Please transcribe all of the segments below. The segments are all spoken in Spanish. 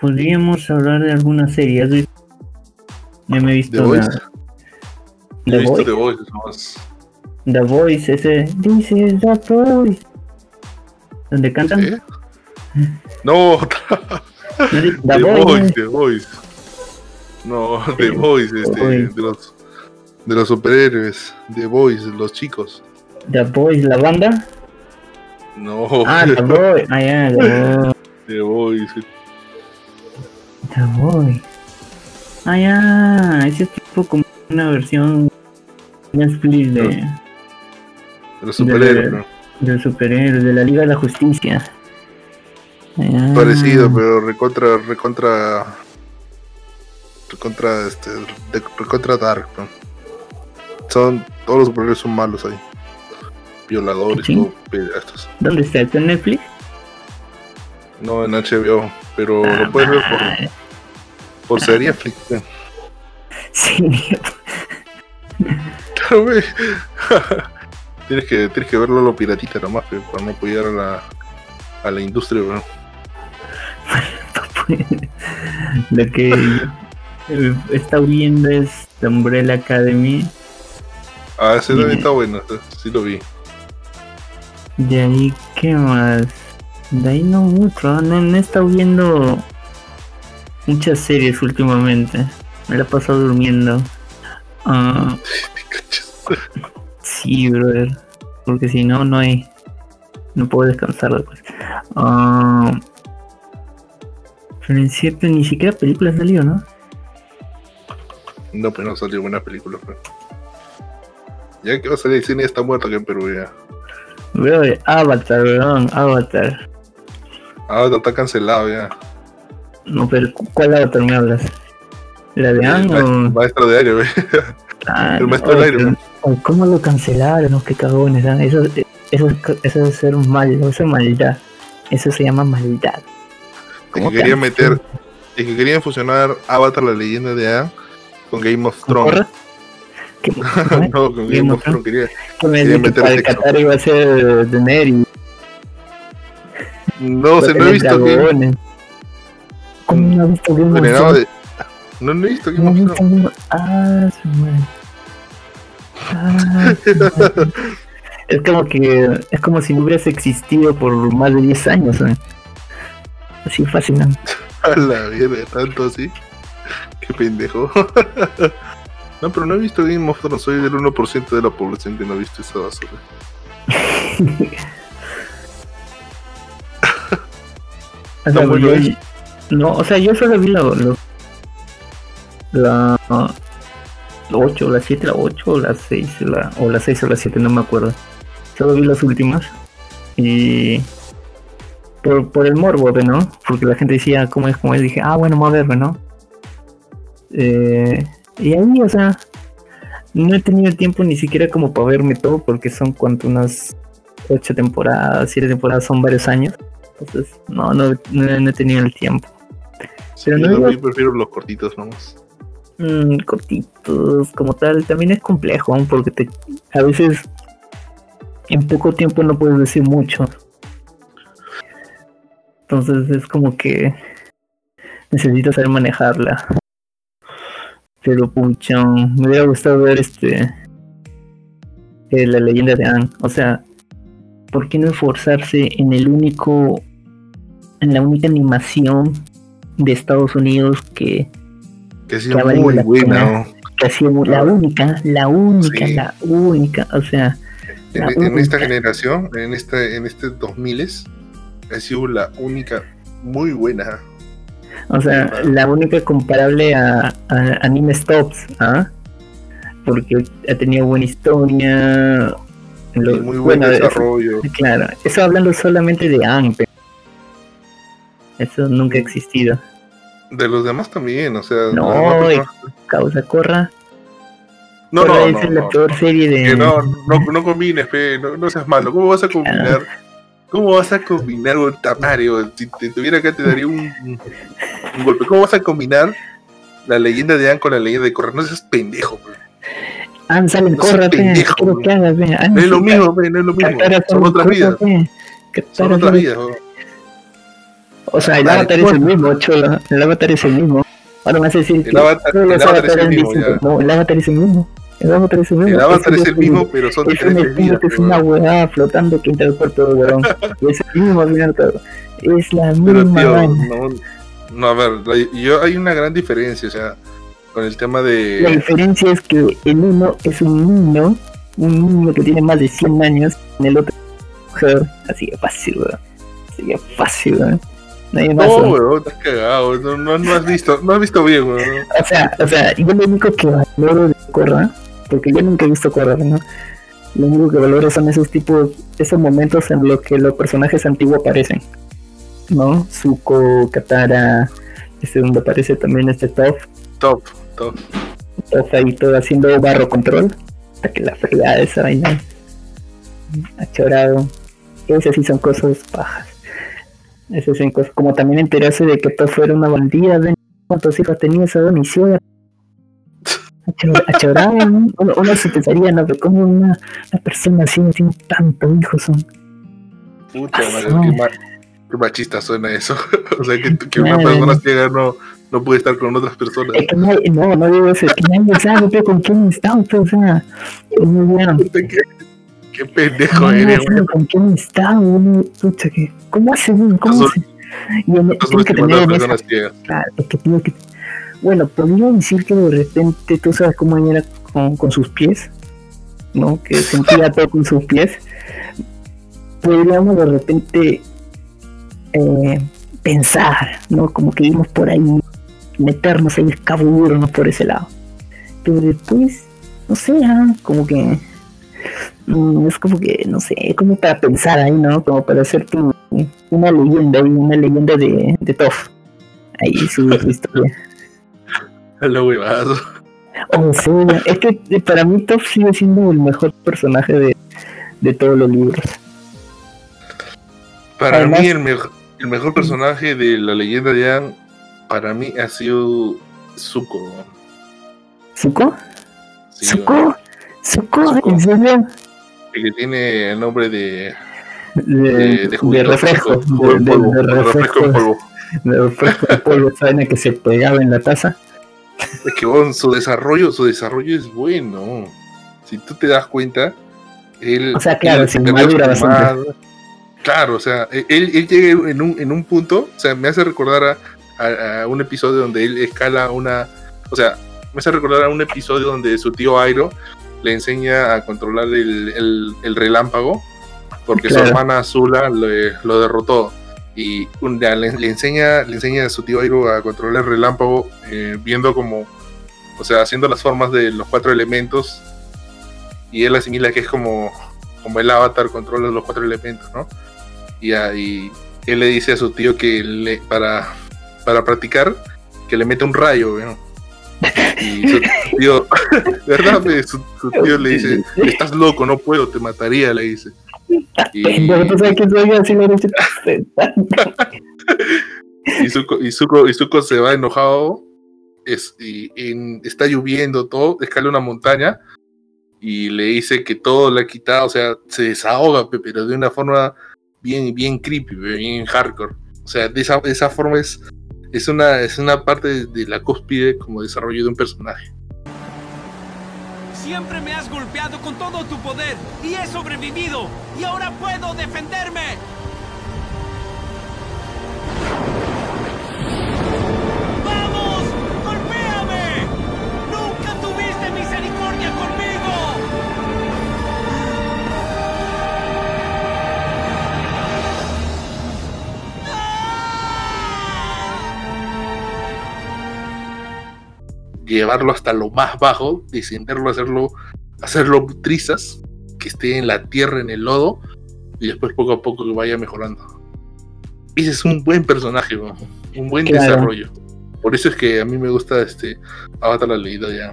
podríamos hablar de alguna serie. ¿Has visto? No me he visto The Voice. nada. He The visto Voice. The Voice, es más. The Voice, ese. This is The Voice. ¿Dónde cantan? ¿Eh? No, ¿No dice The The Voice, Voice. The Voice. No, The Voice, este, Voice. de los de los superhéroes, The Voice, los chicos. The Voice, la banda. No, Ah, The Voice. Ah, ya, The Voice. The Voice. Voice. Ah, ya. Ese es tipo como una versión Netflix de, De los superhéroes, ¿no? del superhéroe, de la Liga de la Justicia. Ah. Parecido, pero recontra, recontra, recontra, este, recontra dark, ¿no? Son, todos los superhéroes son malos ahí. Violadores, Sí. todo, pedazos. ¿Dónde está? ¿Está en Netflix? No, en HBO, pero Ah, lo puedes ver por, por Flix. ¿eh? Sí, Claro, güey. tienes que, tienes que verlo a lo piratita nomás, para no apoyar a la, a la industria, bro. lo que está viendo es The Umbrella Academy. Ah, ese también está bueno, sí lo vi. De ahí, ¿qué más? De ahí no mucho, no, no he estado viendo muchas series últimamente. Me la he pasado durmiendo. Ah, sí, brother. Porque si no, no hay. No puedo descansar después. Ah, pero en cierto, ni siquiera película ha salido, ¿no? No, pues no salió buena película, pero. Ya que va a salir el cine está muerto aquí en Perú ya. Brother, Avatar, weón, Avatar. Ah, está cancelado ya. No, pero ¿cu- ¿cuál Avatar me hablas? ¿La de Ang o.? maestro de aire, güey. Ah, el maestro oye, aire, ¿Cómo lo cancelaron? Qué cagones, ¿ah? Eso, eso, eso es ser un mal, eso es maldad. Eso se llama maldad. ¿Cómo que querían meter. Es que querían fusionar Avatar, la leyenda de Aang, con Game of ¿Con Thrones. No, con Game, Game of Thrones quería. ¿Qué me querían dice que meter para el sexo. Qatar iba a ser Daenerys? No, se no he visto Game ¿Cómo no has visto Game of de. No, no he visto Game of Thrones. Ah, madre. Ah. Es como que es como si no hubieras existido por más de 10 años. ¿eh? Así fascinante. A la mierda, tanto así. Qué pendejo. no, pero no he visto Game of Thrones. Soy del 1% de la población que no ha visto esa basura. Bueno yo- eso. No, o sea, yo solo vi lo- la 8, la 7, la 8, o la 6, la, o la 6 o la 7, no me acuerdo. Solo vi las últimas. Y por, por el morbo, ¿no? Porque la gente decía cómo es, cómo es. Dije, ah, bueno, vamos a verlo, ¿no? Eh, y ahí, o sea, no he tenido tiempo ni siquiera como para verme todo, porque son cuanto unas 8 temporadas, 7 temporadas, son varios años. Entonces, no, no, no he tenido el tiempo. Pero Yo no también prefiero los cortitos nomás. Mm, cortitos, como tal, también es complejo, porque te, a veces en poco tiempo no puedes decir mucho. Entonces es como que necesitas saber manejarla. Pero pucha, me hubiera gustado ver este eh, la leyenda de Anne. O sea, ¿por qué no esforzarse en el único en la única animación de Estados Unidos que Que ha sido ha muy la buena. que hacía mu- la única, la única, Sí. la única, o sea, En, en esta generación, en esta, en este 2000 ha sido la única muy buena. o sea, Claro. la única comparable a, a Anime Stops, ¿ah? Porque ha tenido buena historia, lo- muy buen bueno, eso- desarrollo. claro, eso hablando solamente de Anime. Eso nunca ha existido. De los demás también, o sea. No, personas- Causa Corra. no, Corra no, es no, la no, peor serie de. que no, no, no combines, pe, no, no seas malo. ¿Cómo vas a combinar? ¿Cómo vas a combinar un tamario? Si te tuviera acá te daría un, un golpe. ¿Cómo vas a combinar la leyenda de Anne con la leyenda de Corra? No seas pendejo, pe. Anne sale en Corra, pe, pendejo, ¿qué quiero que hagas, No es lo mismo, no es lo mismo. Son otras vidas. Son otras vidas. ¿No? O sea, el Vale, avatar es el mismo, cholo. El avatar es el mismo. Ahora me vas a decir que El avatar- todos los el avatar es avatares el mismo. No, el avatar es el mismo. El avatar es el mismo. El avatar es el mismo, pero son es un diferentes vidas. es una huevada flotando que entra el cuerpo de huevón. Y es el mismo al final todo. Es la Pero misma no, no, a ver, la- yo hay una gran diferencia, o sea, con el tema La de... diferencia es que el uno es un niño, un niño que tiene más de 100 años, en el otro mujer. Así de fácil, weón. Así de fácil, weón. Más. No, weón. estás cagado, no, no, no has visto, no has visto bien, weón. O sea, o sea, yo lo único que valoro de Korra, porque yo nunca he visto Korra, ¿no? Lo único que valoro son esos tipos, esos momentos en los que los personajes antiguos aparecen. ¿No? Zuko, Katara, este donde aparece también este Toph, Top, top. Toph ahí todo haciendo barro control. Hasta que la fregada de esa vaina. Achorado. Esas sí son cosas pajas. Esas son cosas. Como también enterarse de que Toph era una bandida, ven cuántos hijos tenía esa domición. Achorado, ¿no? uno, uno se pensaría, ¿no? Pero como una, una persona así no tiene tantos hijos son. Pucha, Ah, madre, qué, ma- qué machista suena eso. o sea, que, que una Madre. persona ciega no, no puede estar con otras personas. Es que no, no, no digo eso, es que nadie sabe pero con quién está, pues, o sea, es muy bueno. Qué, qué pendejo No, eres, weón. con quién está, uno, pucha, que, ¿cómo hace, güey? ¿Cómo hace? Y en, Estás tiene que tener en esa, claro, es que que, bueno, podría decir que de repente tú sabes cómo era con, con sus pies, ¿no? Que sentía todo con sus pies. Podríamos de repente eh, pensar, ¿no? Como que íbamos por ahí, meternos ahí, escabullirnos por ese lado. Pero después, no sé, ah, como que es como que, no sé, como para pensar ahí, ¿no? Como para hacerte un- una leyenda, ahí, una leyenda de, de Toph. Ahí su, su historia. Lo huevazo. O sea, es que eh, para mí Toph sigue siendo el mejor personaje de, de todos los libros. Para Además- mí, el, mej- el mejor personaje de la leyenda de Anne, para mí ha sido Zuko. ¿Zuko? Sí. ¿Zuko? Zuko. ¿En serio? El que tiene el nombre de, De, de, de, de refresco. De, polvo, de- de de refresco en polvo. de refresco en polvo, vaina que se pegaba en la taza. Es que su desarrollo, su desarrollo es bueno. Si tú te das cuenta, él. O sea, claro, se madura bastante. Claro, o sea, él, él llega en un, en un punto, o sea, me hace recordar a, a- a un episodio donde él escala una. O sea, me hace recordar a un episodio donde su tío Airo le enseña a controlar el, el- el relámpago, porque su hermana Azula le- lo derrotó. Y le enseña, le enseña a su tío Airo a controlar el relámpago, eh, viendo como, o sea, haciendo las formas de los cuatro elementos. Y él asimila que es como, como el avatar controla los cuatro elementos, ¿no? Y ahí él le dice a su tío que le, para, para practicar, que le mete un rayo, ¿no? Y su tío, ¿verdad? Su, su tío le dice, estás loco, no puedo, te mataría, le dice. Y, y, Zuko, y, Zuko, y Zuko se va enojado, es, y, está lloviendo todo, escala una montaña y le dice que todo le ha quitado, o sea, se desahoga, pe, pero de una forma bien, bien creepy, bien hardcore. O sea, de esa, de esa forma es, es, una, es una parte de, la cúspide como desarrollo de un personaje. Siempre me has golpeado con todo tu poder y he sobrevivido. Y ahora puedo defenderme. Llevarlo hasta lo más bajo, descenderlo, hacerlo, hacerlo trizas, que esté en la tierra, en el lodo, y después poco a poco que vaya mejorando. Ese es un buen personaje, ¿no? un buen Claro. desarrollo. Por eso es que a mí me gusta este Avatar la leyenda ya.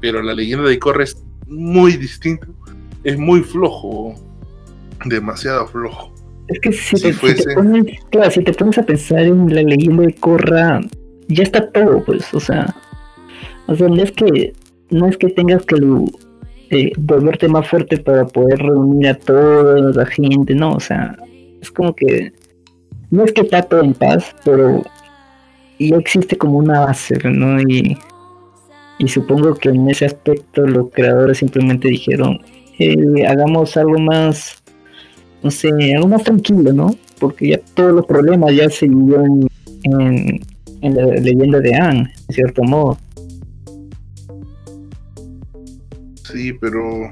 Pero la leyenda de Korra es muy distinto. Es muy flojo. Demasiado flojo. Es que si, Si te, si fuese- te pones, claro, si te pones a pensar en la leyenda de Korra, ya está todo, pues, o sea, o sea, no es que, no es que tengas que eh, volverte más fuerte para poder reunir a toda la gente, no, o sea, es como que no es que está todo en paz, pero ya existe como una base, ¿no? Y, y supongo que en ese aspecto los creadores simplemente dijeron, eh, hagamos algo más, no sé, algo más tranquilo, ¿no? Porque ya todos los problemas ya se vivió en, en, en la leyenda de Anne, en cierto modo. Sí, pero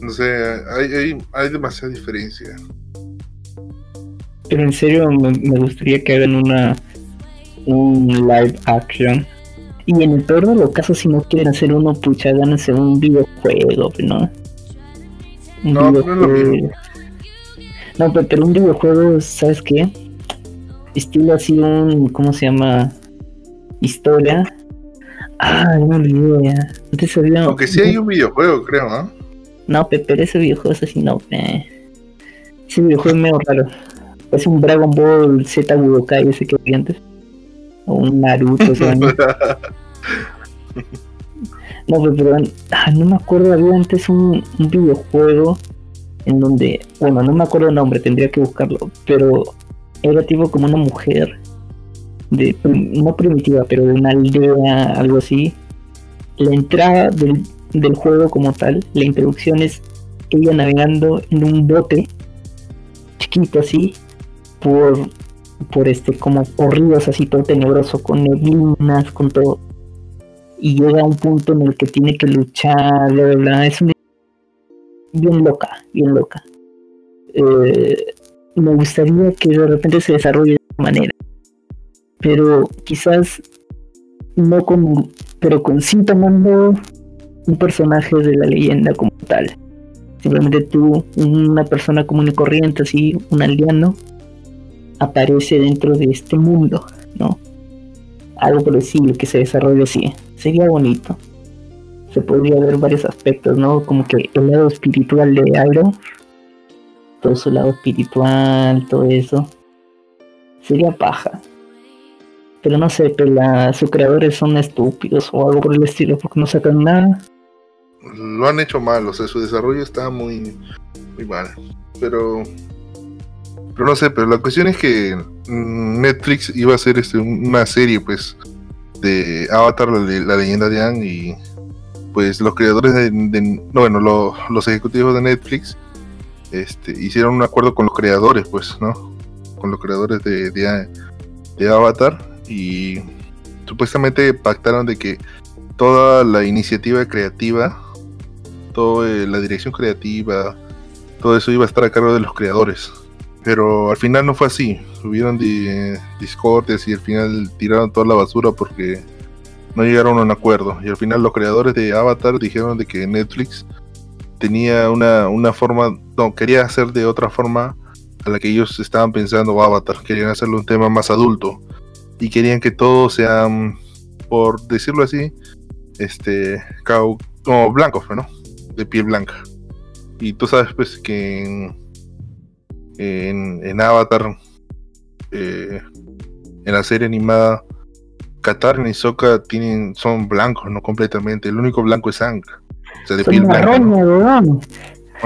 no sé, hay, hay, hay demasiada diferencia. Pero en serio me, me gustaría que hagan una un live action. Y en el peor de los casos, si no quieren hacer uno, pucha, háganse un videojuego, ¿no? Un No, pero no videojuego. mismo. No, pero, pero un videojuego, ¿sabes qué? Estilo así un, ¿cómo se llama? Historia. Ah, no olvidé ya. Antes había... Aunque sí hay un videojuego, creo, ¿no? No, pe- pero ese videojuego es así, no, pe. Ese videojuego es medio raro. Es un Dragon Ball Z Budokai ese que vi antes. O un Naruto, o sea, no, no, pe- pero ah, no me acuerdo, había antes un, un videojuego en donde, bueno, no me acuerdo el nombre, tendría que buscarlo, pero era tipo como una mujer, de no primitiva, pero de una aldea, algo así. La entrada del, del juego como tal, la introducción es ella navegando en un bote chiquito así por por este como por ríos así todo tenebroso con neblinas con todo. Y llega a un punto en el que tiene que luchar bla bla bla. Es una bien loca bien loca. Eh, me gustaría que de repente se desarrolle de esa manera pero quizás no con pero con sí tomando un personaje de la leyenda como tal simplemente tú, una persona común y corriente, así, un aldeano, aparece dentro de este mundo, ¿no? Algo por que se desarrolle así. Sería bonito. Se podría ver varios aspectos, ¿no? Como que el lado espiritual de Iron, todo su lado espiritual, todo eso. Sería paja. Pero no sé, pero la, sus creadores son estúpidos o algo por el estilo, porque no sacan nada. Lo han hecho mal, o sea, su desarrollo está muy, muy mal. Pero, pero no sé, pero la cuestión es que mm, Netflix iba a hacer este, un- una serie, pues, de Avatar, la, la leyenda de Aang, y pues los creadores de, no, bueno, lo- los ejecutivos de Netflix, este, hicieron un acuerdo con los creadores, pues, ¿no? Con los creadores de, de Avatar y supuestamente pactaron de que toda la iniciativa creativa, toda la dirección creativa, todo eso iba a estar a cargo de los creadores. Pero al final no fue así. Hubieron di- discordias y al final tiraron toda la basura porque no llegaron a un acuerdo. Y al final los creadores de Avatar dijeron de que Netflix tenía una, una forma, no, quería hacer de otra forma a la que ellos estaban pensando Avatar. Querían hacerlo un tema más adulto. Y querían que todos sean, por decirlo así, este, como blancos, ¿no? De piel blanca. Y tú sabes, pues, que en, en, en Avatar, eh, en la serie animada, Katarn y Sokka tienen, son blancos, no completamente. El único blanco es Aang. O sea, de piel Son blanca. ¿no?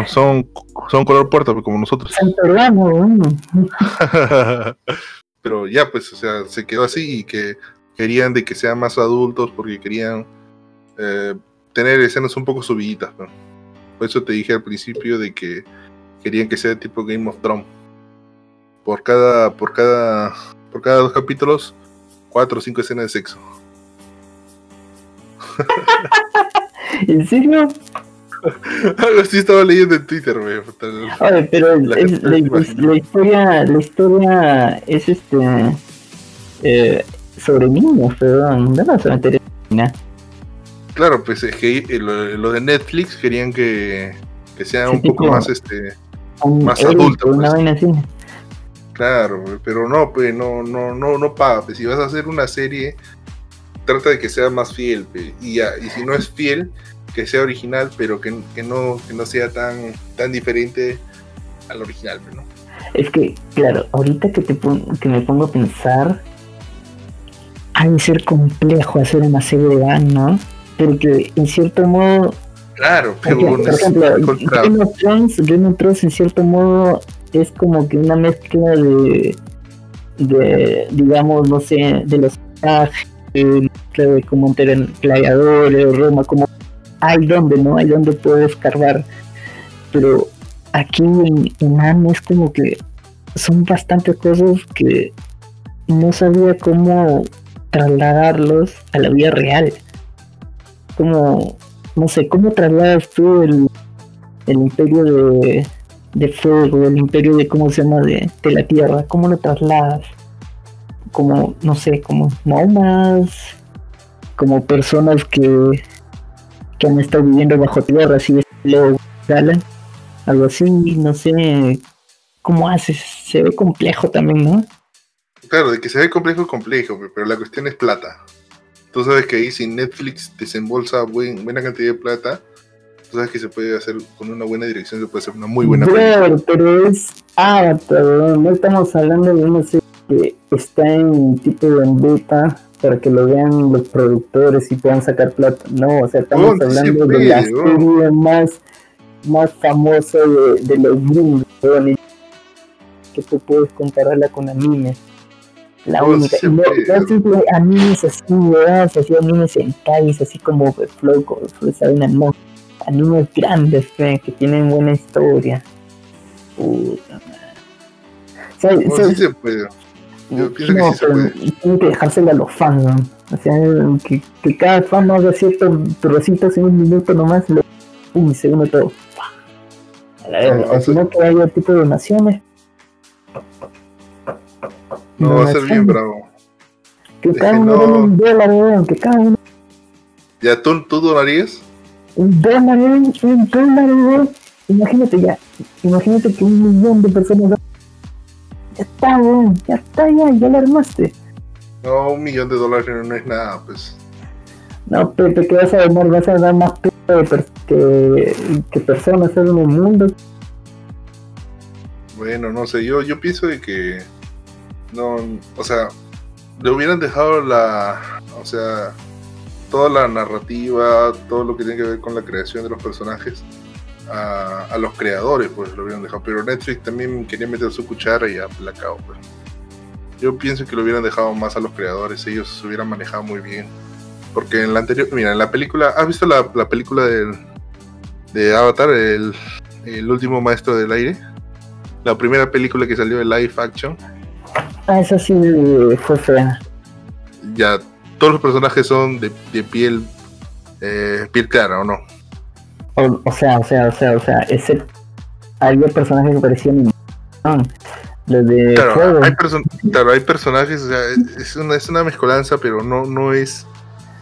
Son, son color puerta, pues, como nosotros. Son peruanos, weón. Pero ya, pues, o sea, se quedó así y que querían de que sean más adultos porque querían eh, tener escenas un poco subiditas. Por eso te dije al principio de que querían que sea tipo Game of Thrones. Por cada, por cada, por cada dos capítulos, cuatro o cinco escenas de sexo. ¿En serio? Algo así estaba leyendo en Twitter, güey. Oye, pero La es- historia, la historia es este eh, sobre niños, perdón, no nada. Claro, pues es que eh, lo, lo de Netflix querían que, que sea Sí, un poco más este Más adulto, una pues. vaina así. Claro, pero no, pues no, no, no, no paga. pues, si vas a hacer una serie, trata de que sea más fiel, pues, y ya, y si no es fiel, que sea original, pero que, que no, que no sea tan, tan diferente al original, ¿no? Es que, claro, ahorita que, te que me pongo a pensar, ha de ser complejo hacer una serie de Anne, ¿no? Porque en cierto modo Claro, pero ejemplo, por ejemplo, Game of Thrones, Game of Thrones en cierto modo es como que una mezcla de, de digamos, no sé, de los de como en gladiadores, Roma, como hay donde, ¿no? Hay donde puedes escarbar. Pero aquí en, en es como que son bastantes cosas que no sabía cómo trasladarlos a la vida real. Como, no sé, ¿cómo trasladas tú el, el imperio de, de fuego, el imperio de, ¿cómo se llama?, de, de la tierra? ¿Cómo lo trasladas? Como, no sé, como nómadas, como personas que, que han estado viviendo bajo tierra, así lo galan, algo así, no sé cómo haces, se ve complejo también, ¿no? Claro, de que se ve complejo, complejo, pero la cuestión es plata. Tú sabes que ahí si Netflix desembolsa buena cantidad de plata, tú sabes que se puede hacer con una buena dirección, se puede hacer una muy buena película. Pero es Avatar, no estamos hablando de una serie que está en tipo de beta para que lo vean los productores y puedan sacar plata. No, o sea, estamos hablando de la serie más, más famosa de, de los gringos, que tú puedes compararla con anime. La única. No, no simple animes así, ¿verdad? Así animes en calles, así como Flow, ¿saben? Animes grandes, ¿eh? que tienen buena historia. Puta madre. Se puede. Yo pienso no, que sí se puede. Tiene que dejárselo a los fans, ¿no? O sea, que, que cada fan no haga ciertos trocitos en un minuto nomás, lo, uy, se une todo. A la vez, no, si no que haya tipo de donaciones no, va a ser bien bravo. Que cada uno no... un dólar, weón, que cada uno. ¿Ya tú, tú donarías? Un dólar, weón, un dólar, weón. Imagínate ya, imagínate que un millón de personas. Ya está, weón, ya está, ya, ya lo armaste. No, un millón de dólares no es nada, pues. No, Pepe, ¿qué vas a donar? Vas a dar más que, que personas en el mundo. Bueno, no sé, yo, yo pienso de que no, o sea, le hubieran dejado la, o sea, toda la narrativa, todo lo que tiene que ver con la creación de los personajes a, a los creadores, pues lo hubieran dejado. Pero Netflix también quería meter su cuchara y aplacado, pues. Yo pienso que lo hubieran dejado más a los creadores, ellos se hubieran manejado muy bien. Porque en la anterior, mira, en la película, ¿has visto la, la película del, de Avatar, el, el último maestro del aire? La primera película que salió de live action Ah, eso sí fue fea. Ya, todos los personajes son de, de piel eh, piel clara, ¿o no? O, sea, o sea, o sea, o sea, ese había personajes que parecían los de claro, hay claro, hay personajes, o sea, es una, es una mezcolanza, pero no, no es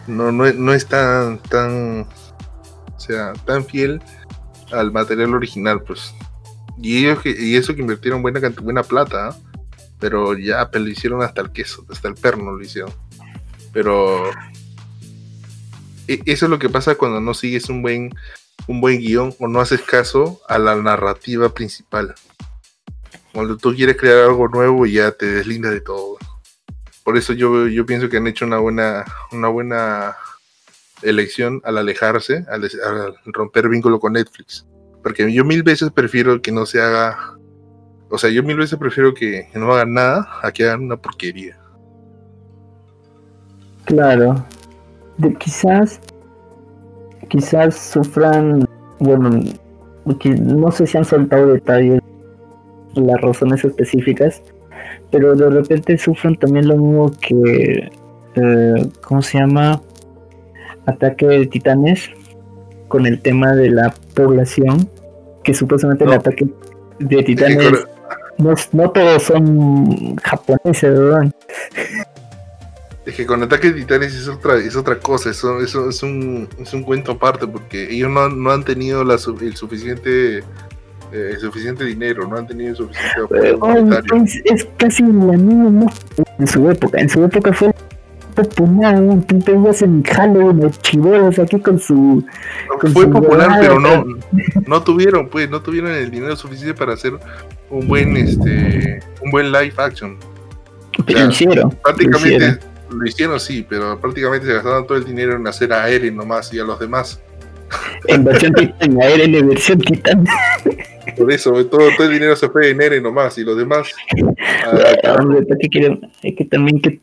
no, no, no es tan tan o sea, tan fiel al material original, pues. Y ellos que, y eso que invirtieron buena buena plata, ¿eh? pero ya pero lo hicieron hasta el queso, hasta el perno lo hicieron. Pero e, eso es lo que pasa cuando no sigues un buen un buen guion o no haces caso a la narrativa principal. Cuando tú quieres crear algo nuevo ya te deslindas de todo. Por eso yo, yo pienso que han hecho una buena, una buena elección al alejarse, al, romper vínculo con Netflix. Porque yo mil veces prefiero que no se haga o sea, yo mil veces prefiero que, no hagan nada a que hagan una porquería. Claro. Quizás, quizás sufran, bueno, no sé si han soltado detalles, las razones específicas, pero de repente sufran también lo mismo que, eh, ¿cómo se llama? Ataque de titanes, con el tema de la población, que supuestamente el ataque de titanes no, no todos son japoneses, ¿verdad? Es que con Ataque de Titanes es otra, es otra cosa, eso, eso es, un, es un cuento aparte, porque ellos no, no han tenido la, el suficiente eh, suficiente dinero, no han tenido el suficiente apoyo es, es, casi la misma en su época, en su época fue popular, tú te ibas en Halloween, los chivolos aquí con su... fue popular, pero no, no tuvieron, pues, no tuvieron el dinero suficiente para hacer un buen este un buen live action. Pero hicieron. Prácticamente lo hicieron. sí, pero prácticamente se gastaron todo el dinero en hacer a Eren nomás y a los demás. En versión titán, a Eren en versión titán. Por eso, todo, todo el dinero se fue en Eren nomás y los demás. Ah, es que también que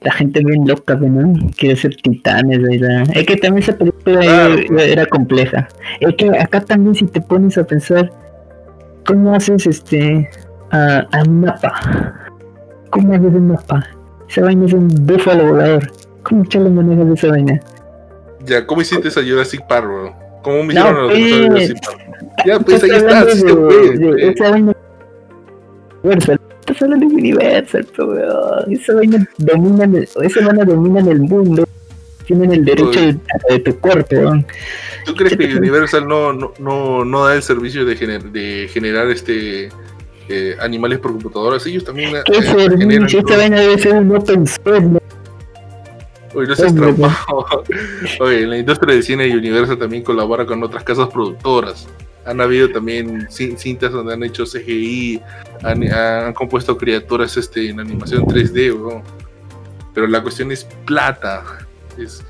la gente bien loca, ¿no? Quiere ser titanes, ¿verdad? Es que también esa película era, compleja. Es que acá también si te pones a pensar, ¿cómo haces este a, un mapa? ¿Cómo haces un mapa? Esa vaina es un búfalo volador. ¿Cómo echarle manejas de esa vaina? Ya, ¿cómo hiciste esa Jurassic Park, bro? ¿Cómo me hicieron no, los pues, Jurassic Park? Ya, pues ahí está, sí se puede. Esa vaina Universal, estás hablando de Universal, pero esa vaina domina, esa vaina domina el mundo. Tienen el derecho de, de, tu cuerpo. ¿Tú crees que Universal no, no, no, no da el servicio de, gener, de generar este eh, animales por computadoras? Ellos también. ¿Qué eh, servicio? Esta vaina debe ser un open. Oye, no seas. Oye, la industria del cine y Universal también colabora con otras casas productoras. Han habido también cintas donde han hecho CGI, han, compuesto criaturas este, en animación 3D, pero la cuestión es plata, es,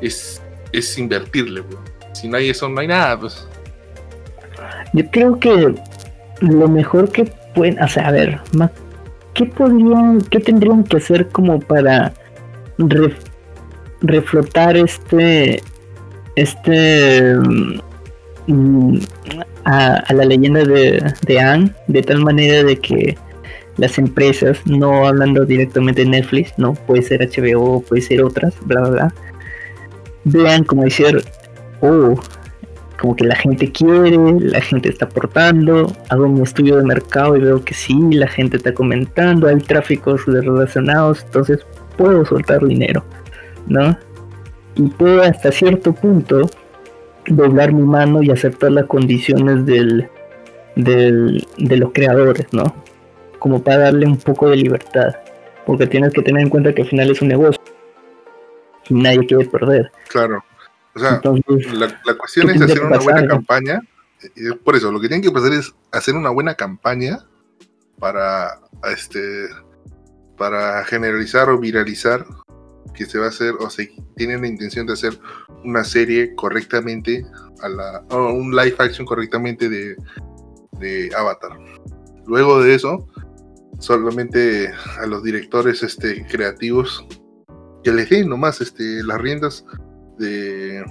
es, es invertirle. Si no hay eso, no hay nada. Pues. Yo creo que lo mejor que pueden, o a ver, ¿qué podrían, qué tendrían que hacer como para reflotar este, este mm, a, la leyenda de, de Anne de tal manera de que las empresas, no hablando directamente de Netflix, no puede ser HBO, puede ser otras, bla bla bla, vean como decir, oh, como que la gente quiere, la gente está aportando, hago un estudio de mercado y veo que sí, la gente está comentando, hay tráficos relacionados, entonces puedo soltar dinero, ¿no? Y puedo hasta cierto punto doblar mi mano y aceptar las condiciones del, del, de los creadores, ¿no? Como para darle un poco de libertad. Porque tienes que tener en cuenta que al final es un negocio. Y nadie quiere perder. Claro. O sea, la, cuestión es hacer una buena campaña. Y por eso, lo que tienen que hacer es hacer una buena campaña para este para generalizar o viralizar que se va a hacer o se tienen la intención de hacer una serie correctamente a la o un live action correctamente de, de Avatar. Luego de eso, solamente a los directores este, creativos que les den nomás este, las riendas de,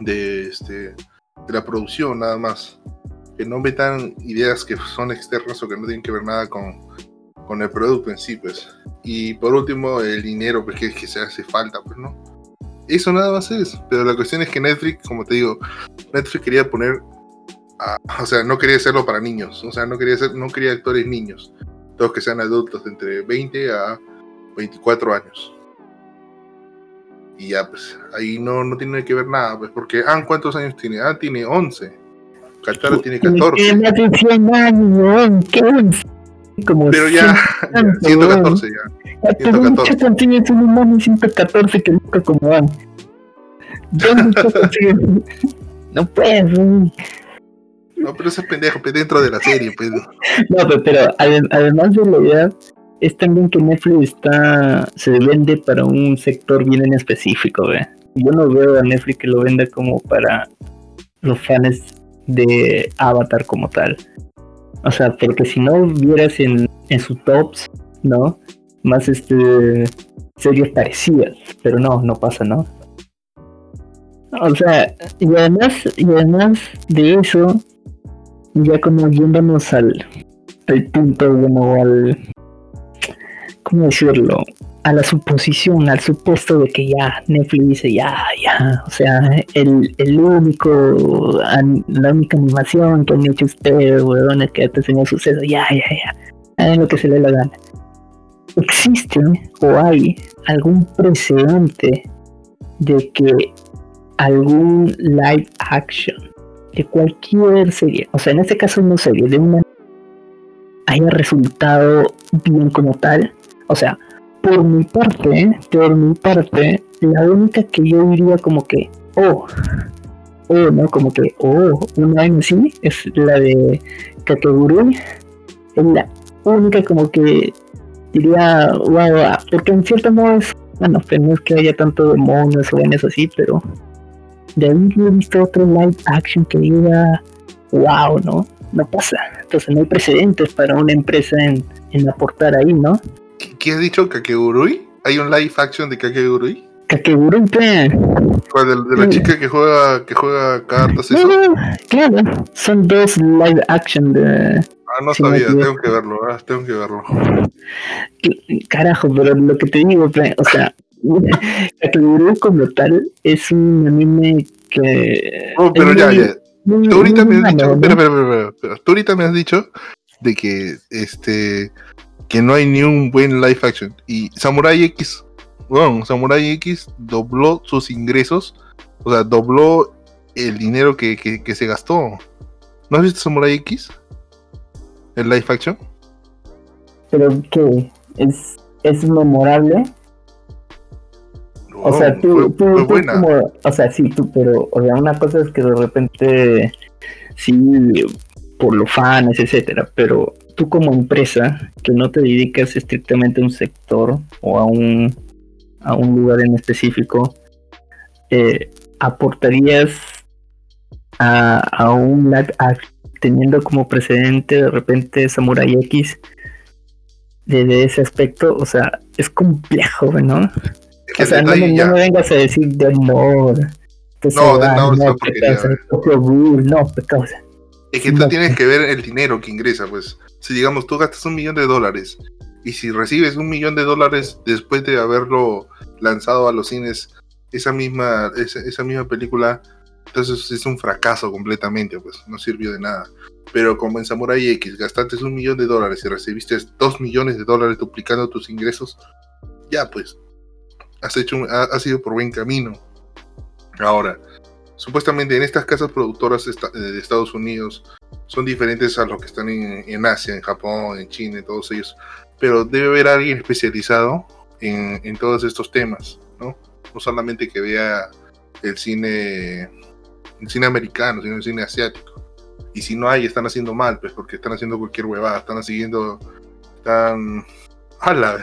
de, este, de la producción nada más. Que no metan ideas que son externas o que no tienen que ver nada con, con el producto en sí, pues. Y por último, el dinero, pues que, que se hace falta, pues, ¿no? Eso nada más es. Pero la cuestión es que Netflix, como te digo, Netflix quería poner, o sea, no quería hacerlo para niños, o sea, no quería hacer, no quería actores niños, todos que sean adultos de entre 20 a 24 años. Y ya, pues, ahí no, no tiene que ver nada, pues, porque, ah, ¿cuántos años tiene? Ah, tiene 11. Katara tiene 14. Pero ya, 114 ya. 114. es un humano 114 que busca como van. no puedes. No, pero ese es pendejo, pues, dentro de la serie, pues. No, pero, además de la idea, es también que Netflix está se vende para un sector bien en específico, ¿ve? Yo no veo a Netflix que lo venda como para los fans de Avatar como tal. O sea, porque si no vieras en, en sus tops, ¿no? Más este series parecidas, pero no, no pasa, ¿no? O sea, y además, y además de eso, ya como yéndonos al, al punto, como al, ¿cómo decirlo? a la suposición, al supuesto de que ya Netflix dice ya, ya, o sea, el, el único, la única animación que han hecho ustedes, weón, que te enseñó suceso, ya, ya, ya, hagan lo que se le la gana. ¿Existe o hay algún precedente de que algún live action de cualquier serie, o sea, en este caso no serie, de una haya resultado bien como tal? O sea, por mi parte, por mi parte, la única que yo diría como que, oh, oh, no, como que, oh, una en sí, es la de Kakegurui. Es la única como que diría, wow, porque en cierto modo es, bueno, pues no es que haya tanto demonios o eso así, pero de ahí no he visto otro live action que diga, wow, ¿no? no pasa. Entonces no hay precedentes para una empresa en, en aportar ahí, ¿no? ¿Qué, has dicho? ¿Kakegurui? ¿Hay un live action de Kakegurui? Kakegurui, pe. ¿Cuál? ¿De, de la Mm. chica que juega, que juega cartas? No, ¿Eso? no, claro, son dos live action de... Ah, no sabía, tengo que verlo, ah, tengo que verlo. Carajo, pero lo que te digo, pe, o sea, Kakegurui como tal es un anime que... No, pero es ya, ya. Tú ahorita me has dicho, espera, espera, espera, tú ahorita me has dicho de que este que no hay ni un buen live action y Samurai X, bueno, Samurai X dobló sus ingresos, o sea, dobló el dinero que, que, que se gastó. ¿No has visto Samurai X? El live action. Pero que es, es memorable. O sea, tú, fue, tú, fue tú buena. como, o sea, sí, tú, pero, o sea, una cosa es que de repente, sí, por los fans, etcétera, pero tú como empresa, que no te dedicas estrictamente a un sector o a un, a un lugar en específico, eh, aportarías a, a un act- teniendo como precedente de repente Samurai X desde ese aspecto, o sea, es complejo, ¿no? Es que O sea, no no me vengas a decir de Note. No, Death Note. Tokyo Ghoul, no, qué causa. Es que tú no. tienes que ver el dinero que ingresa, pues. Si digamos tú gastas un millón de dólares y si recibes un millón de dólares después de haberlo lanzado a los cines, esa misma, esa, esa misma película, entonces es un fracaso completamente, pues no sirvió de nada. Pero como en Samurai X gastaste un millón de dólares y recibiste dos millones de dólares duplicando tus ingresos, ya pues, has hecho, un- ha- has ido por buen camino. Ahora, supuestamente en estas casas productoras eh, de Estados Unidos son diferentes a los que están en, en Asia, en Japón, en China, en todos ellos. Pero debe haber alguien especializado en, en todos estos temas, ¿no? No solamente que vea el cine, el cine americano, sino el cine asiático. Y si no hay, están haciendo mal, pues porque están haciendo cualquier huevada, están siguiendo, están... ¡Hala!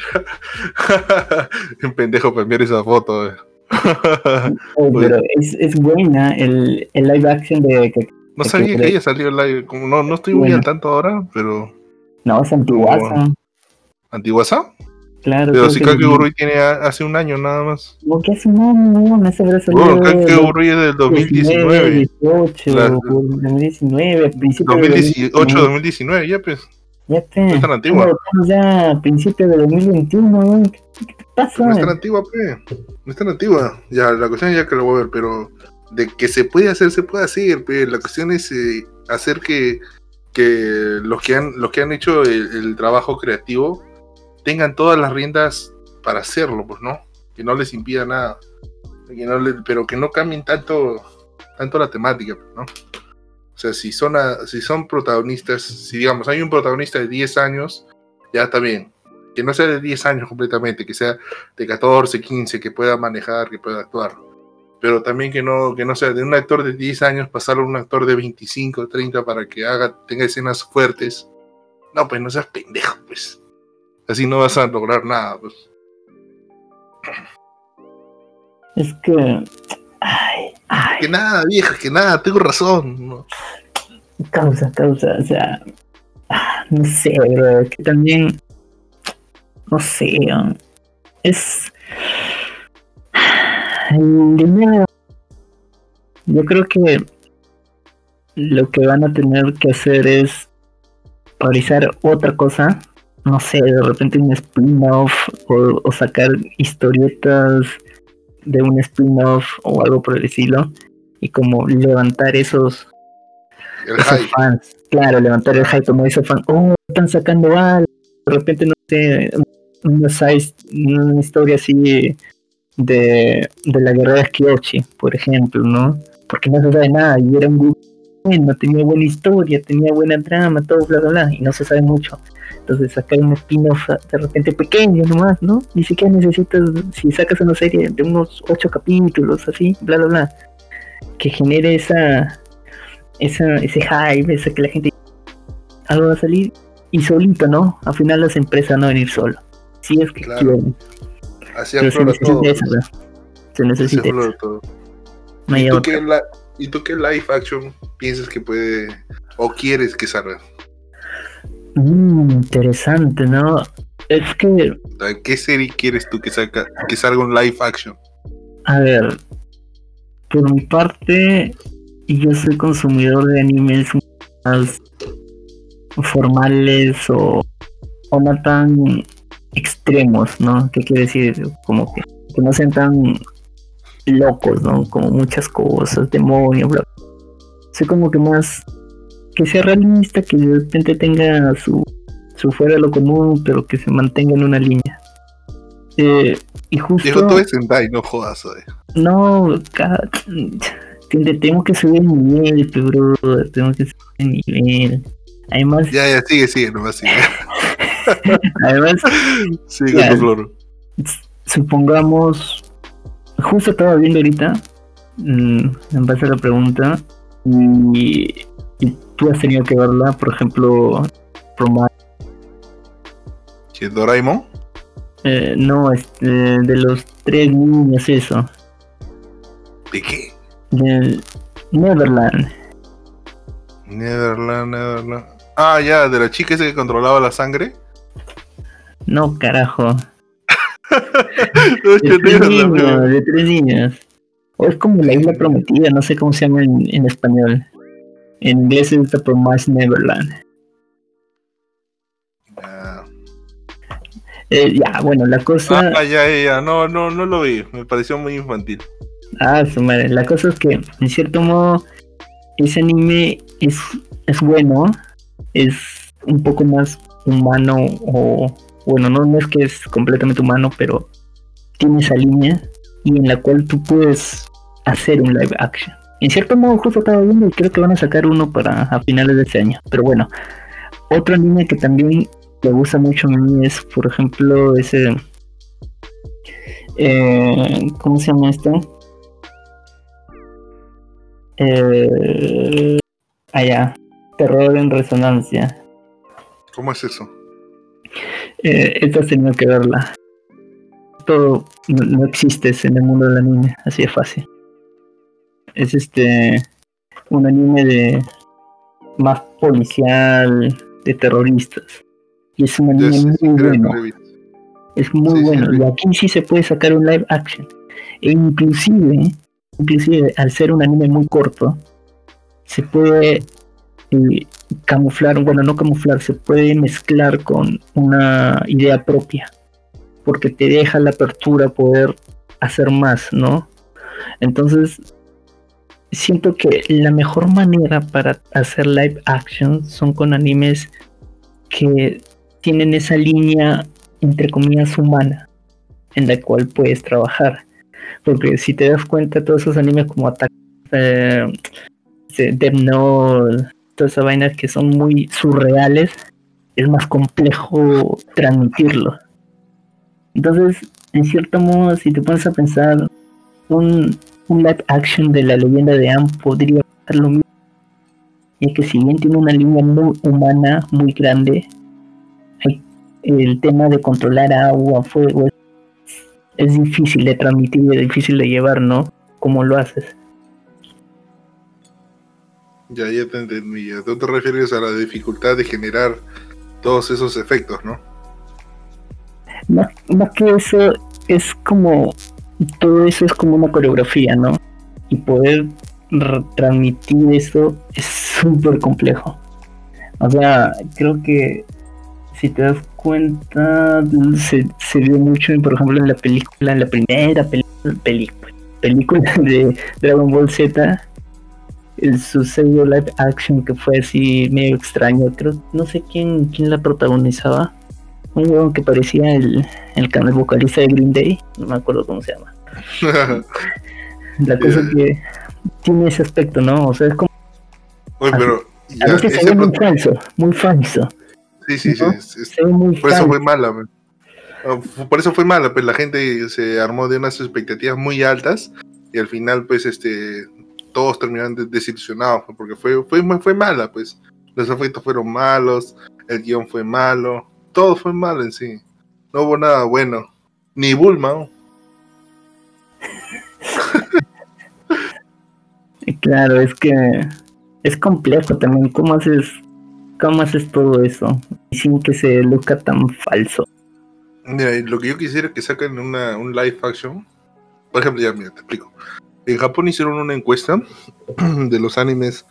Un pendejo enviar esa foto. eh. Oh, Pues- pero es, es buena el, el live action de que No sabía que- que ella salió live. Como no, no estoy muy Bueno. al tanto ahora, pero. no es antiguaza. ¿Antiguasa? Claro, Pero si que- Kakegurui tiene hace un año nada más. Como que hace un año, no. Bueno, Kakegurui es del 2019. 18, Claro. 2019, principio de 2018, 2019, ya pues. Ya te. No es tan antigua. Ya a principios de 2021, ¿no? No es tan antigua, pe. No es tan antigua. Ya, la cuestión es ya que lo voy a ver, pero de que se puede hacer, se puede hacer, pe. La cuestión es eh, hacer que, los que han, hecho el, el trabajo creativo tengan todas las riendas para hacerlo, pues, ¿no? Que no les impida nada. Que no le- pero que no cambien tanto, tanto la temática, pues, ¿no? O sea, si son, a- si son protagonistas, si digamos, hay un protagonista de 10 años, ya está bien. Que no sea de 10 años completamente, que sea de 14, 15, que pueda manejar, que pueda actuar. Pero también que no, que no sea de un actor de 10 años pasarlo a un actor de 25, 30 para que haga, tenga escenas fuertes. No, pues no seas pendejo, pues. Así no vas a lograr nada, pues. Es que. Ay, ay, Que nada, vieja, que nada, tengo razón. ¿no? causa, causa, o sea. ah, No sé, bro, es que también. No sé, es. Yo creo que lo que van a tener que hacer es realizar otra cosa. No sé, de repente un spin-off o, o sacar historietas de un spin-off o algo por el estilo. Y como levantar esos, El esos hype. fans. Claro, levantar el hype como esos fans. Oh, están sacando algo. De repente, no sé, una, una historia así de, de la guerrera Kyoshi, por ejemplo, ¿no? Porque no se sabe nada y era un bueno, tenía buena historia, tenía buena trama, todo, bla, bla, bla, y no se sabe mucho. Entonces sacar un spin-off de repente pequeño nomás, ¿no? Ni siquiera necesitas, si sacas una serie de unos ocho capítulos, así, bla, bla, bla, que genere esa, esa ese hype, esa que la gente algo va a salir y solito, ¿no? Al final las empresas van a venir solo. Si es que Claro. quieren. Así Pero se aflora todo. necesita eso. Se necesita eso. todo. No ¿Y tú qué, la- ¿Y tú qué live action piensas que puede o quieres que salga? Mm, interesante, ¿no? Es que, ¿Qué serie quieres tú que, saca, que salga un live action? a ver, por mi parte, yo soy consumidor de animes más formales o, o no tan extremos, ¿no? ¿Qué quiere decir? Como que, que no sean tan locos, ¿no? Como muchas cosas, demonios, bla. Soy como que más que sea realista, que de repente tenga su, su fuera de lo común, pero que se mantenga en una línea. Eh, y justo. Dijo tú es Sentai, no jodas, oye. No, tengo que subir el nivel, bro. Tengo que subir el nivel. Además, Ya, ya, sigue, sigue, nomás sigue. además, sigue Ya. tu flor. supongamos, justo estaba viendo ahorita, mm, en base a la pregunta, y, y tú has tenido que verla, por ejemplo, Proma- ¿Que Doraemon? eh, no, este, de los tres niños, eso, ¿De qué? de Neverland. Netherland, Netherland. Ah, ya, de la chica esa que controlaba la sangre. No, carajo. De tres niños, de tres niños. O es como la isla prometida, no sé cómo se llama en, en español. En inglés es The Promised Neverland. Ya. Eh, ya, bueno, la cosa. Ah, ya, ya. No, no, no lo vi. Me pareció muy infantil. Ah, su madre. La cosa es que, en cierto modo, ese anime es, es bueno. Es un poco más humano. O. Bueno, no, no es que es completamente humano, pero tiene esa línea. Y en la cual tú puedes hacer un live action. En cierto modo, justo estaba viendo y creo que van a sacar uno para a finales de este año. Pero bueno, otro anime que también me gusta mucho a mí es, por ejemplo, ese. Eh, ¿Cómo se llama esto? Eh, allá, terror en resonancia. ¿Cómo es eso? Eh, esta tenido que verla. Todo no, no existes en el mundo del anime, así de fácil. Es este un anime de más policial, de terroristas. Y es un anime muy bueno. Es muy sí, bueno. sí. Y aquí sí se puede sacar un live action. E inclusive, inclusive al ser un anime muy corto, se puede eh, camuflar, bueno, no camuflar, se puede mezclar con una idea propia. Porque te deja la apertura a poder hacer más, ¿no? Entonces, siento que la mejor manera para hacer live action son con animes que tienen esa línea entre comillas humana en la cual puedes trabajar porque si te das cuenta todos esos animes como Attack eh, este, Death Note toda esa vaina que son muy surreales es más complejo transmitirlo entonces en cierto modo si te pones a pensar un, un live action de la leyenda de Anne podría ser lo mismo ya que si bien tiene una línea muy humana muy grande el tema de controlar agua, fuego, es, es difícil de transmitir, es difícil de llevar, ¿no? ¿Cómo lo haces? Ya, ya te entendí. Tú te refieres a la dificultad de generar todos esos efectos, ¿no? Más, más que eso, es como, todo eso es como una coreografía, ¿no? Y poder transmitir eso es súper complejo. O sea, creo que si te das cuenta, se, se vio mucho, por ejemplo, en la película, en la primera película, película de Dragon Ball Z, el sucedió live action que fue así medio extraño. Creo, no sé quién, quién la protagonizaba. Un huevón que parecía el, el, can- el vocalista de Green Day, no me acuerdo cómo se llama. La cosa Ya. que tiene ese aspecto, ¿no? O sea, es como Oye, pero. a Ya, veces se ve muy falso, muy falso. sí, sí, sí. ¿no? es- es- Se ve muy por eso fue mala. man. Ah, Por eso fue mala, pues la gente se armó de unas expectativas muy altas y al final, pues, este, todos terminaron de- desilusionados, pues, porque fue, fue, fue mala, pues. Los efectos fueron malos, el guion fue malo, todo fue malo en sí. No hubo nada bueno. Ni Bulma. ¿no? ¿Qué, Claro, es que es complejo también. ¿Cómo haces, cómo haces todo eso sin que se luzca tan falso? Mira, lo que yo quisiera que saquen una, un live action. Por ejemplo, ya, mira, te explico. En Japón hicieron una encuesta de los animes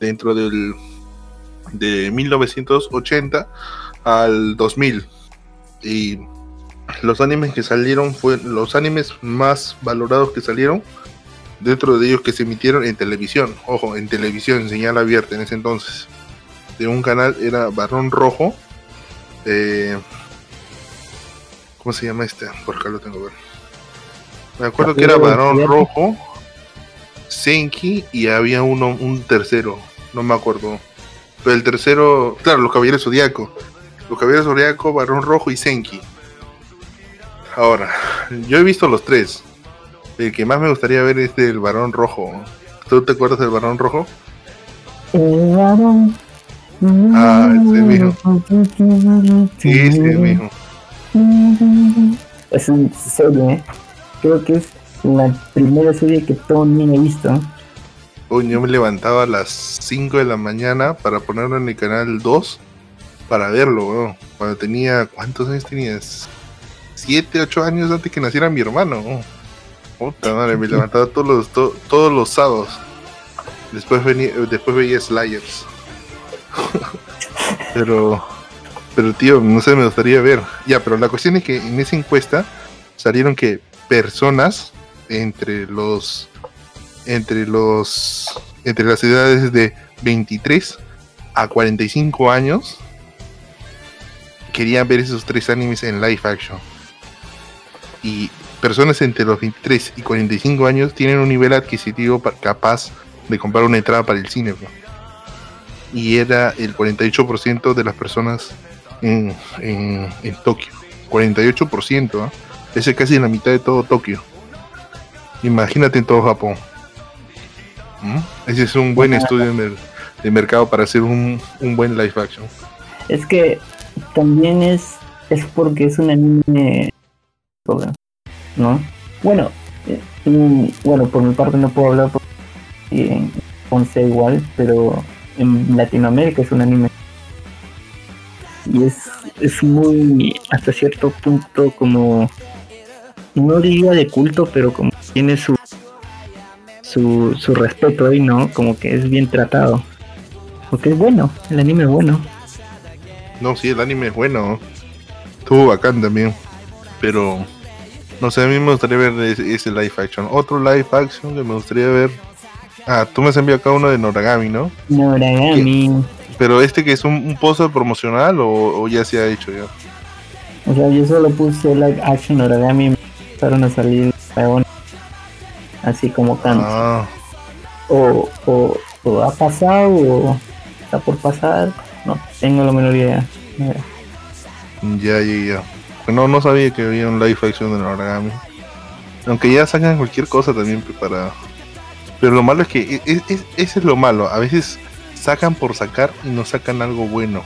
dentro del de 1980 al 2000 y los animes que salieron fue los animes más valorados que salieron dentro de ellos que se emitieron en televisión. Ojo en televisión en señal abierta en ese entonces. De un canal era Barón Rojo. Eh, ¿cómo se llama este? por acá lo tengo ver. Me acuerdo que era Barón Rojo Senki y había uno un tercero no me acuerdo pero el tercero claro los caballeros zodiaco los caballeros zodiaco Barón Rojo y Senki Ahora, yo he visto los tres. El que más me gustaría ver es el varón rojo. ¿Tú te acuerdas del varón rojo? El varón. Ah, ese mismo. Sí, ese mismo. Es una serie, ¿eh? creo que es la primera serie que todo niño ha visto. Uy, yo me levantaba a las 5 de la mañana para ponerlo en el canal 2 para verlo. Cuando tenía, ¿cuántos años tenías? 7, 8 años antes que naciera mi hermano. Puta madre, me levantaba todos los, todos los sábados. Después, venía, después veía Slayers. pero, pero tío, no sé, me gustaría ver. Ya, pero la cuestión es que en esa encuesta salieron que personas entre los entre los entre las edades de 23 a 45 años querían ver esos tres animes en live action y personas entre los 23 y 45 años tienen un nivel adquisitivo capaz de comprar una entrada para el cine. Y era el 48% de las personas en, en, Tokio. 48%, ¿eh? ese es casi la mitad de todo Tokio. Imagínate en todo Japón. ¿Mm? Ese es un buen estudio de, mercado para hacer un, un, buen live action. Es que también es, es porque es un anime ¿no? Bueno, eh, bueno, por mi parte no puedo hablar porque en Ponce igual, pero en Latinoamérica es un anime y es, es muy hasta cierto punto como no diría de culto pero como tiene su su, su respeto ahí no como que es bien tratado porque es bueno el anime es bueno no sí el anime es bueno estuvo bacán también pero no sé, a mí me gustaría ver ese, live action. Otro live action que me gustaría ver. Ah, tú me has enviado acá uno de Noragami, ¿no? Noragami. Pero este que es un, un poster promocional o, ya se ha hecho ya. O sea, yo solo puse live action Noragami y empezaron a salir así como. Ah. O, o, ha pasado o está por pasar. No, tengo la menor idea. Ya, ya, ya. No, no sabía que había un live action de Noragami. Aunque ya sacan cualquier cosa también para. Pero lo malo es que e, e, es, es lo malo. A veces sacan por sacar y no sacan algo bueno.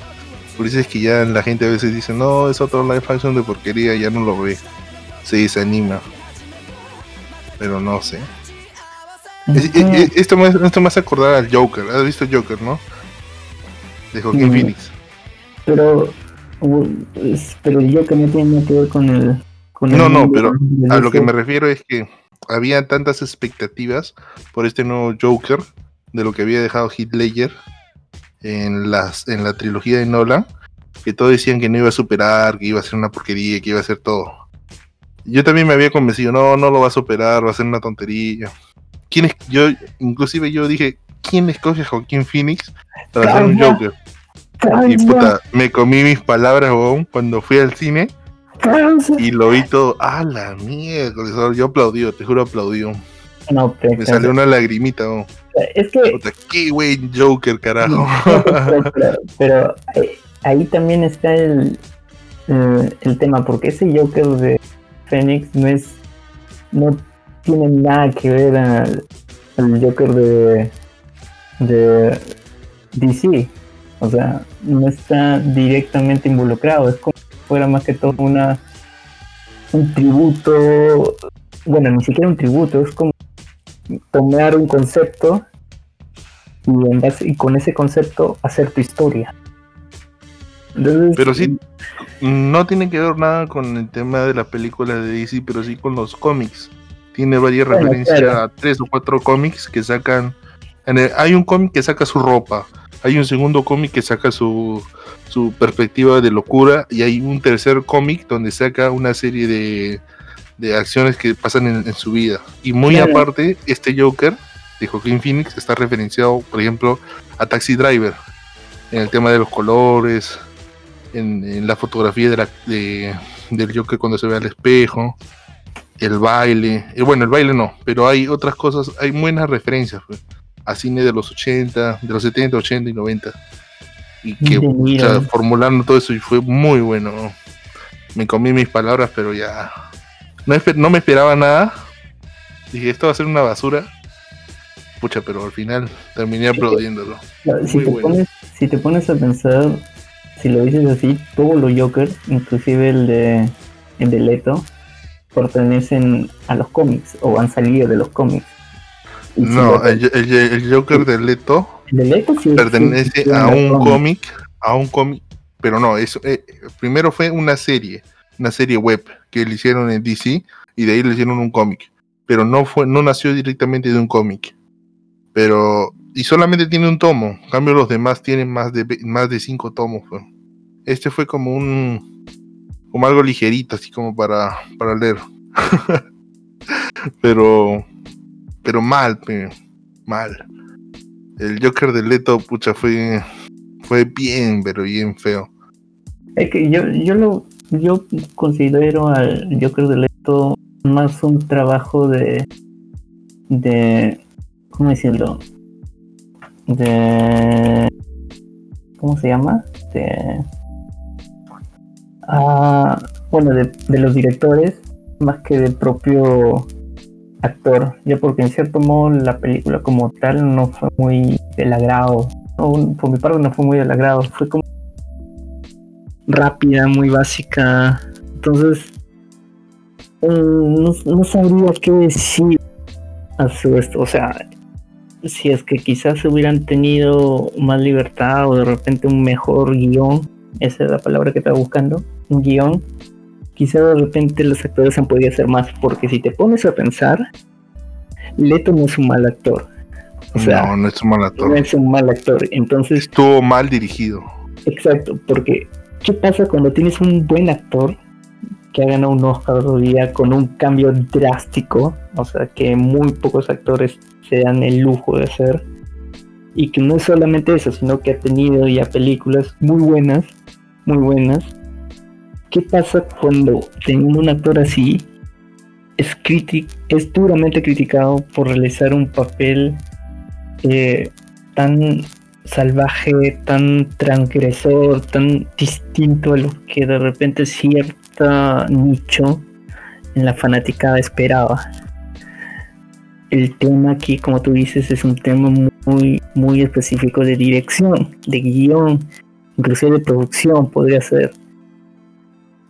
Por eso es que ya la gente a veces dice, no, es otro live action de porquería, ya no lo ve. Se desanima. Pero no sé. esto, me, esto me hace acordar al Joker. ¿Has visto Joker, no? De Joaquin Phoenix. Pero pero yo que no tiene nada que ver con el. no, no, pero a lo que me refiero es que había tantas expectativas por este nuevo Joker de lo que había dejado Heath Ledger en, las, en la trilogía de Nolan, que todos decían que no iba a superar, que iba a ser una porquería, que iba a ser todo. Yo también me había convencido, no, no lo va a superar, va a ser una tontería. ¿Quién es? Yo, inclusive yo dije, ¿quién escoge a Joaquín Phoenix para hacer un Joker? Y puta, me comí mis palabras, cuando fui al cine. Y lo vi todo, ah, la mierda. Yo aplaudí, te juro aplaudí. No, me salió una lagrimita, Es que. Puta, qué buen Joker, carajo. pero, ahí, también está el, el, tema, porque ese Joker de Phoenix no es. No tiene nada que ver al, Joker de. de DC. O sea, no está directamente involucrado. Es como si fuera más que todo una un tributo. Bueno, ni siquiera un tributo, es como tomar un concepto y con ese concepto hacer tu historia. Entonces, Pero sí, no tiene que ver nada con el tema de la película de DC, pero sí con los cómics. Tiene varias Bueno, referencias claro. a tres o cuatro cómics que sacan. en el- hay un cómic que saca su ropa, hay un segundo cómic que saca su, su perspectiva de locura, y hay un tercer cómic donde saca una serie de, de acciones que pasan en, en su vida. Y muy Claro. aparte, este Joker de Joaquin Phoenix está referenciado, por ejemplo, a Taxi Driver, en el tema de los colores, en, en la fotografía de la, de- del Joker cuando se ve al espejo, el baile, y bueno, el baile no, pero hay otras cosas, hay buenas referencias pues, a cine de los 80, de los 70, 80 y 90. Y que o sea, formulando todo eso y fue muy bueno. Me comí mis palabras, pero ya no, me esperaba nada. Dije, esto va a ser una basura. Pucha, pero al final terminé aplaudiéndolo. Claro, si, te bueno. pones, si te pones a pensar, si lo dices así, todos los Jokers, inclusive el de, el de Leto, pertenecen a los cómics o han salido de los cómics. Y No, el, el- el Joker de Leto el de Leto sí pertenece sí, a un cómic, a un cómic, pero no, eso eh, primero fue una serie, una serie web que le hicieron en DC y de ahí le hicieron un cómic, pero no fue, no nació directamente de un cómic, pero y solamente tiene un tomo, en cambio los demás tienen más de más de cinco tomos. Este fue como un, como algo ligerito, así como para para leer, pero, pero mal, pe, mal el Joker de Leto, pucha, fue, fue bien, pero bien feo. Es que yo, yo lo yo considero al Joker de Leto más un trabajo de de ¿cómo decirlo? De ¿cómo se llama? de ah, bueno de, de los directores más que del propio actor, ya porque en cierto modo la película como tal no fue muy del agrado, no, por mi parte no fue muy del agrado, fue como rápida, muy básica. Entonces, mm, no, no sabría qué decir a su esto. O sea, si es que quizás hubieran tenido más libertad o de repente un mejor guion, esa es la palabra que estaba buscando, un guion, quizás de repente los actores han podido hacer más, porque si te pones a pensar, Leto no es un mal actor. O sea, no, no es un mal no actor. es un mal actor. Entonces, Estuvo mal dirigido. Exacto, porque ¿qué pasa cuando tienes un buen actor que ha ganado un Oscar otro día con un cambio drástico? O sea, que muy pocos actores se dan el lujo de hacer. Y que no es solamente eso, sino que ha tenido ya películas muy buenas, muy buenas. ¿Qué pasa cuando teniendo un actor así es, duramente criticado por realizar un papel eh, tan salvaje, tan transgresor, tan distinto a lo que de repente cierta nicho en la fanaticada esperaba. El tema aquí, como tú dices, es un tema muy, muy específico de dirección, de guion, inclusive de producción podría ser.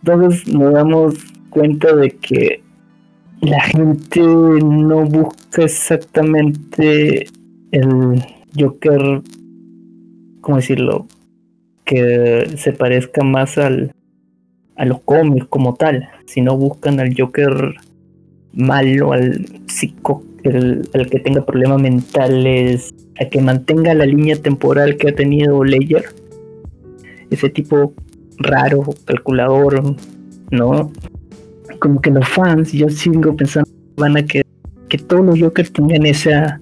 Entonces nos damos cuenta de que la gente no busca exactamente el Joker ¿cómo decirlo? Que se parezca más al, a los cómics como tal, si no buscan al Joker malo, al psico, el, el que tenga problemas mentales, a que mantenga la línea temporal que ha tenido Ledger, ese tipo raro, calculador, ¿no? Como que los fans, yo sigo pensando, van a que, que todos los Jokers tengan esa,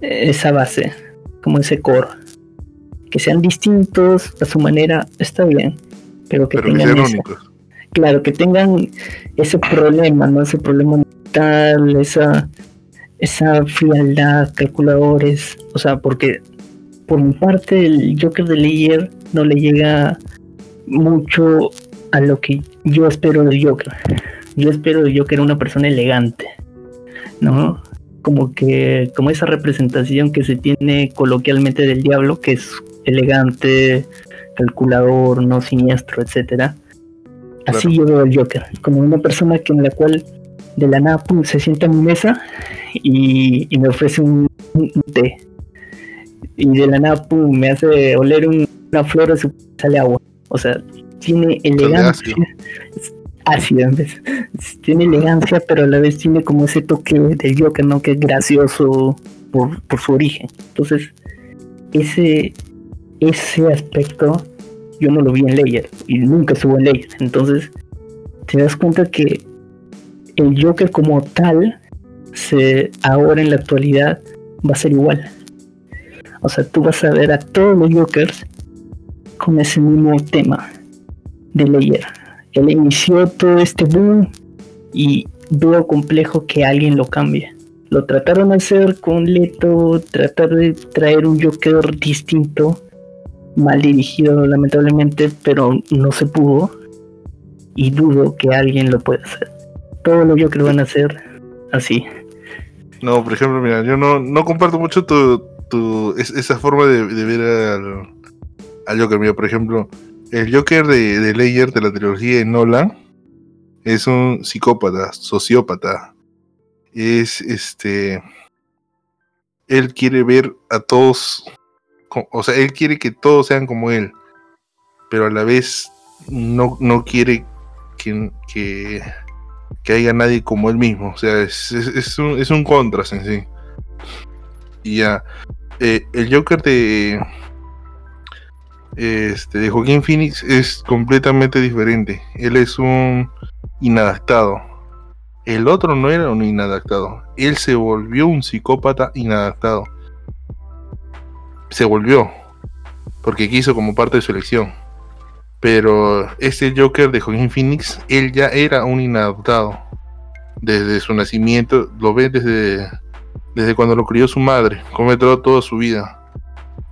esa base, como ese core que sean distintos a su manera está bien, pero que Pero que tengan únicos. claro, que tengan ese problema, ¿no? Ese problema mental, esa esa frialdad, calculadores, o sea, porque por mi parte el Joker de Ledger no le llega mucho a lo que yo espero del Joker. Yo espero del Joker una persona elegante, ¿no? Como que, como esa representación que se tiene coloquialmente del diablo, que es elegante, calculador, no siniestro, etcétera. Así Claro. yo veo al Joker, como una persona que en la cual de la nada pum, se sienta en mi mesa y, y me ofrece un, un- un té. y de la nada, pum, me hace oler una flor, su sale agua. O sea, tiene elegancia. Ácido en vez. Tiene elegancia, pero a la vez tiene como ese toque de Joker, ¿no? Que es gracioso por, por su origen. Entonces, ese, ese aspecto yo no lo vi en Layer y nunca estuvo en Layer. Entonces, te das cuenta que el Joker como tal, se, ahora en la actualidad, va a ser igual. O sea, tú vas a ver a todos los Jokers con ese mismo tema de Layer. Él inició todo este boom y veo complejo que alguien lo cambie. Lo trataron de hacer con Leto, tratar de traer un Joker distinto, mal dirigido lamentablemente, pero no se pudo. Y dudo que alguien lo pueda hacer. Todos los Jokers van a ser así. No, por ejemplo, mira, yo no, no comparto mucho tu, tu esa forma de, ver al, al, Joker. Mira, por ejemplo, el Joker de, de Layer de la trilogía de Nolan es un psicópata, sociópata, es este. Él quiere ver a todos. O sea, él quiere que todos sean como él. Pero a la vez no, no quiere que, que, que, haya nadie como él mismo. O sea, es, es, un, es un contras en sí. Y ya. Eh, el Joker de. Este, de Joaquín Phoenix es completamente diferente. Él es un inadaptado el otro no era un inadaptado. Él se volvió un psicópata inadaptado. Se volvió. Porque quiso como parte de su elección. Pero este Joker de Joaquin Phoenix, él ya era un inadaptado. Desde su nacimiento, lo ve desde, desde cuando lo crió su madre. Cometió toda su vida.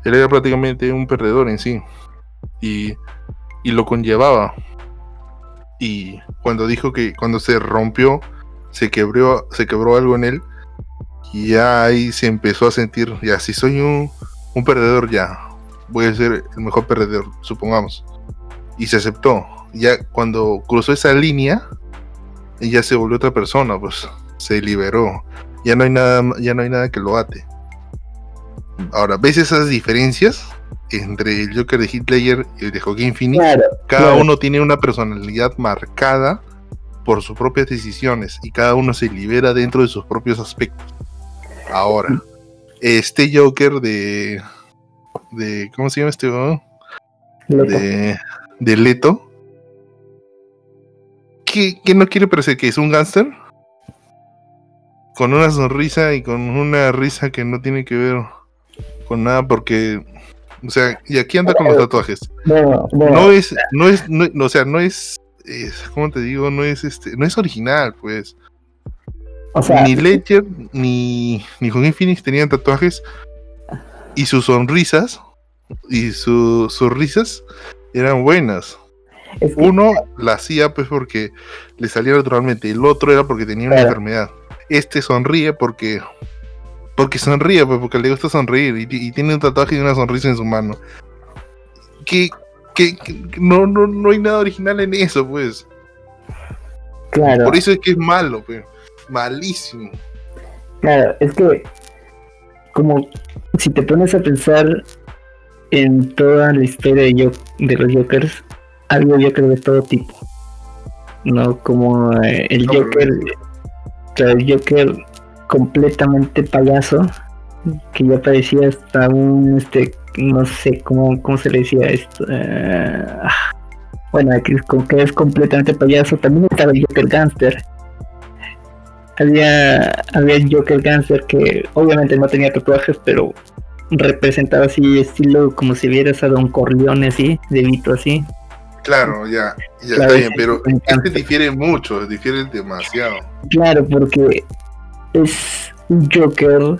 Él era prácticamente un perdedor en sí. Y, y lo conllevaba. Y cuando dijo que cuando se rompió se quebró, se quebró algo en él y ya ahí se empezó a sentir, ya si soy un, un perdedor ya, voy a ser el mejor perdedor, supongamos. Y se aceptó. Ya cuando cruzó esa línea, ya se volvió otra persona, pues se liberó. Ya no hay nada, ya no hay nada que lo ate. Ahora, ¿ves esas diferencias entre el Joker de Hitler y el de Joaquin Phoenix? Cada uno tiene una personalidad marcada por sus propias decisiones y cada uno se libera dentro de sus propios aspectos. Ahora, este Joker de. de ¿Cómo se llama este? De, de Leto. ¿Qué, no quiere parecer que es un gángster? Con una sonrisa y con una risa que no tiene que ver con nada porque o sea, y aquí anda con los tatuajes. No, es, no es, no, o sea, no es como te digo? No es este, no es original, pues. ni Ledger ni, ni Joaquin Phoenix tenían tatuajes y sus sonrisas y sus risas eran buenas. Uno la hacía pues porque le salía naturalmente, el otro era porque tenía una enfermedad. Este sonríe porque porque sonríe, pues porque le gusta sonreír y, y, tiene un tatuaje y una sonrisa en su mano. Que que, no, no, no hay nada original en eso, pues. Claro. Por eso es que es malo, pues. Malísimo. Claro, es que como si te pones a pensar en toda la historia de, de los Jokers, algo Joker de todo tipo. No como eh, el Joker, el Joker completamente payaso, que ya parecía hasta un este no sé cómo, cómo se le decía esto. Eh, bueno, que, que es completamente payaso. También estaba el Joker Gangster. Había, había el Joker Gangster que obviamente no tenía tatuajes, pero representaba así estilo como si vieras a Don Corleone así, de Vito así. Claro, ya, ya está bien, pero este difiere mucho, difiere demasiado. Claro, porque es un Joker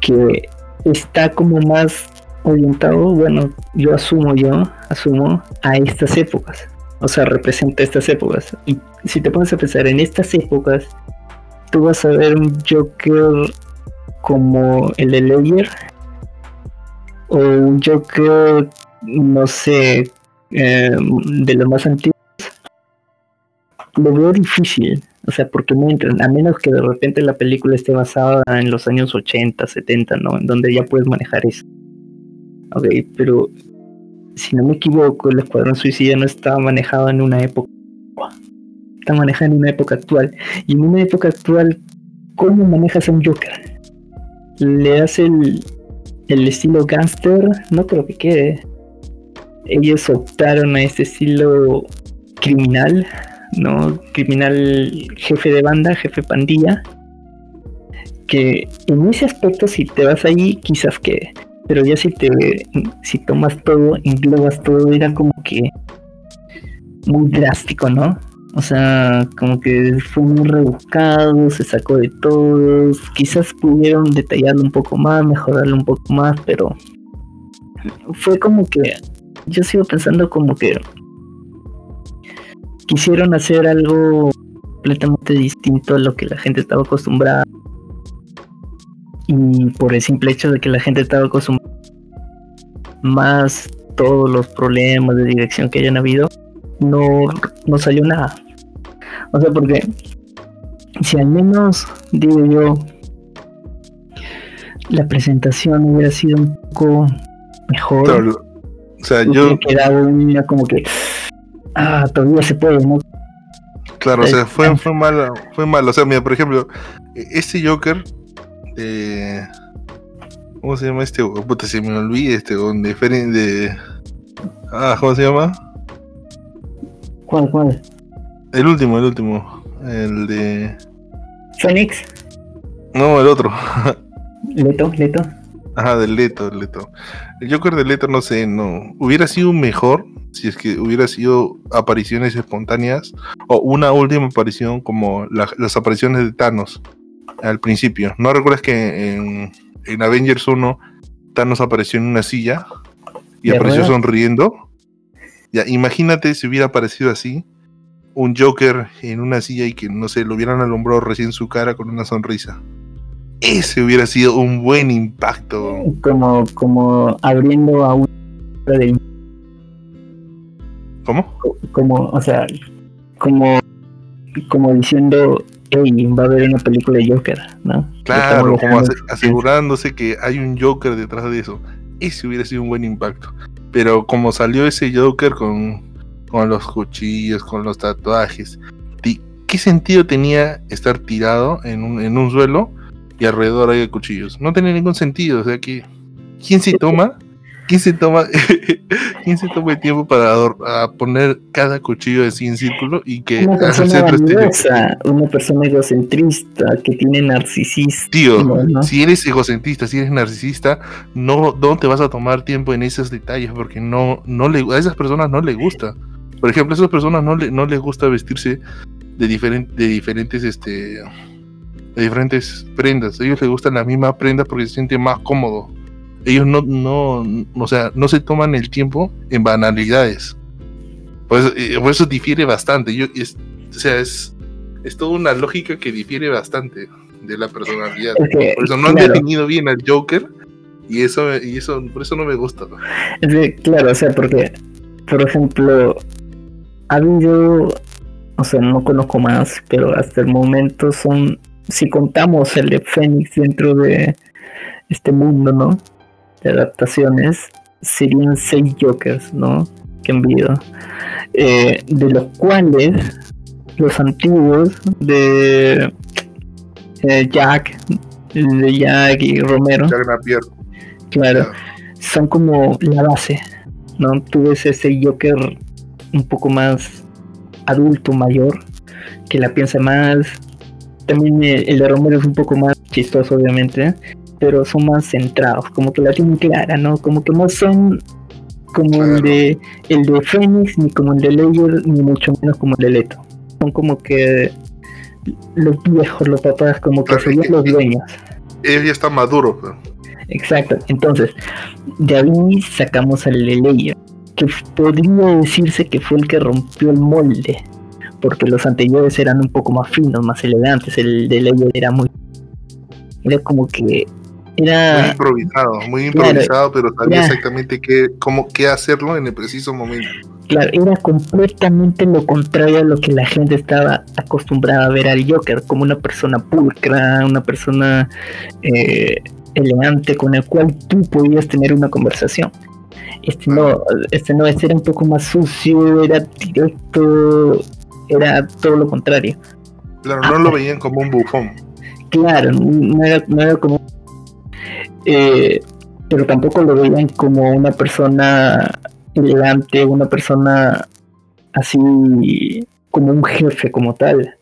que está como más orientado, bueno, yo asumo, yo asumo a estas épocas. O sea, representa estas épocas. Y si te pones a pensar en estas épocas, tú vas a ver un Joker como el de Layer. O un Joker, no sé, em, de los más antiguos. Lo veo difícil. O sea, porque no entran, a menos que de repente la película esté basada en los años 80, 70, ¿no? En donde ya puedes manejar eso. Ok, pero si no me equivoco, el Escuadrón Suicida no estaba manejado en una época. Está manejado en una época actual. Y en una época actual, ¿cómo manejas a un Joker? ¿Le das el, el estilo gangster? No creo que quede. Ellos optaron a este estilo criminal ¿no? Criminal jefe de banda, jefe pandilla. Que en ese aspecto, si te vas ahí, quizás que. Pero ya si te si tomas todo, englobas todo, era como que muy drástico, ¿no? O sea, como que fue muy rebuscado, se sacó de todos. Quizás pudieron detallarlo un poco más, mejorarlo un poco más, pero fue como que yo sigo pensando como que quisieron hacer algo completamente distinto a lo que la gente estaba acostumbrada. Y por el simple hecho de que la gente estaba acostumbrada más todos los problemas de dirección que hayan habido, no, no salió nada. O sea, porque si al menos, digo yo, la presentación hubiera sido un poco mejor. o sea, yo. Quedado una como que ah, todavía se puede, ¿no? Claro, o sea, fue, fue malo, fue malo. O sea, mira, por ejemplo, este Joker de... ¿Cómo se llama este? Puta, se me olvida este, de, de... Ah, ¿cómo se llama? ¿Cuál, cuál? El último, el último. El de... Phoenix. No, el otro. Leto, Leto. Ajá, del Leto, el Leto. El Joker de Leto, no sé, no. Hubiera sido mejor si es que hubiera sido apariciones espontáneas o una última aparición como las apariciones de Thanos al principio. ¿No recuerdas que en, en Avengers 1 Thanos apareció en una silla y apareció sonriendo? Ya, imagínate si hubiera aparecido así, un Joker en una silla y que no sé, lo hubieran alumbrado recién su cara con una sonrisa. Ese hubiera sido un buen impacto. Como, como abriendo a un ¿Cómo? Como, o sea, como, como diciendo, hey, va a haber una película de Joker, ¿no? Claro, como asegurándose que hay un Joker detrás de eso. Ese hubiera sido un buen impacto. Pero como salió ese Joker con, con los cuchillos, con los tatuajes, ¿qué sentido tenía estar tirado en un, en un suelo y alrededor hay cuchillos? No tenía ningún sentido. O sea que, ¿quién se toma ¿Quién se toma, ¿quién se toma el tiempo para poner cada cuchillo así en círculo y que una persona valiosa, una persona egocentrista que tiene narcisista. Tío, si eres egocentrista, si eres narcisista, no, no te vas a tomar tiempo en esos detalles porque no, no le, a esas personas no les gusta. Por ejemplo, a esas personas no, le, no les gusta vestirse de, diferente, de diferentes este de diferentes prendas. A ellos les gustan la misma prenda porque se sienten más cómodos ellos no, no, o sea, no se toman el tiempo en banalidades. Por eso, eh, por eso difiere bastante. Yo, o sea, es, es toda una lógica que difiere bastante de la personalidad. por eso no han definido bien al Joker y eso, y eso, por eso no me gusta. claro, o sea, porque, por ejemplo, ha habido, o sea, no conozco más, pero hasta el momento son, si contamos el de Fénix dentro de este mundo, ¿no? De adaptaciones serían seis Jokers, ¿no? Que han habido. Eh, de los cuales los antiguos de eh, Jack, de Jack y Romero, claro, son como la base, ¿no? Tú ves ese Joker un poco más adulto, mayor, que la piensa más. También eh, el de Romero es un poco más chistoso, obviamente, pero son más centrados, como que la tienen clara, ¿no? Como que no son como el de el de Phoenix, ni como el de Layer, ni mucho menos como el de Leto. Son como que los viejos, los papás, como que serían los dueños. Él ya está maduro. Exacto. Entonces, de ahí sacamos al de Layer, que podría decirse que fue el que rompió el molde, porque los anteriores eran un poco más finos, más elegantes. El de Layer era muy era como que muy improvisado, muy improvisado, pero sabía exactamente qué, cómo, qué hacerlo en el preciso momento. Claro, era completamente lo contrario a lo que la gente estaba acostumbrada a ver al Joker, como una persona pulcra, una persona eh, elegante con el cual tú podías tener una conversación. Este no, este no, este era un poco más sucio, era directo, era todo lo contrario. Claro, no lo veían como un bufón. Claro, no era, no era como... Eh, pero tampoco lo veían como una persona elegante, una persona así como un jefe como tal.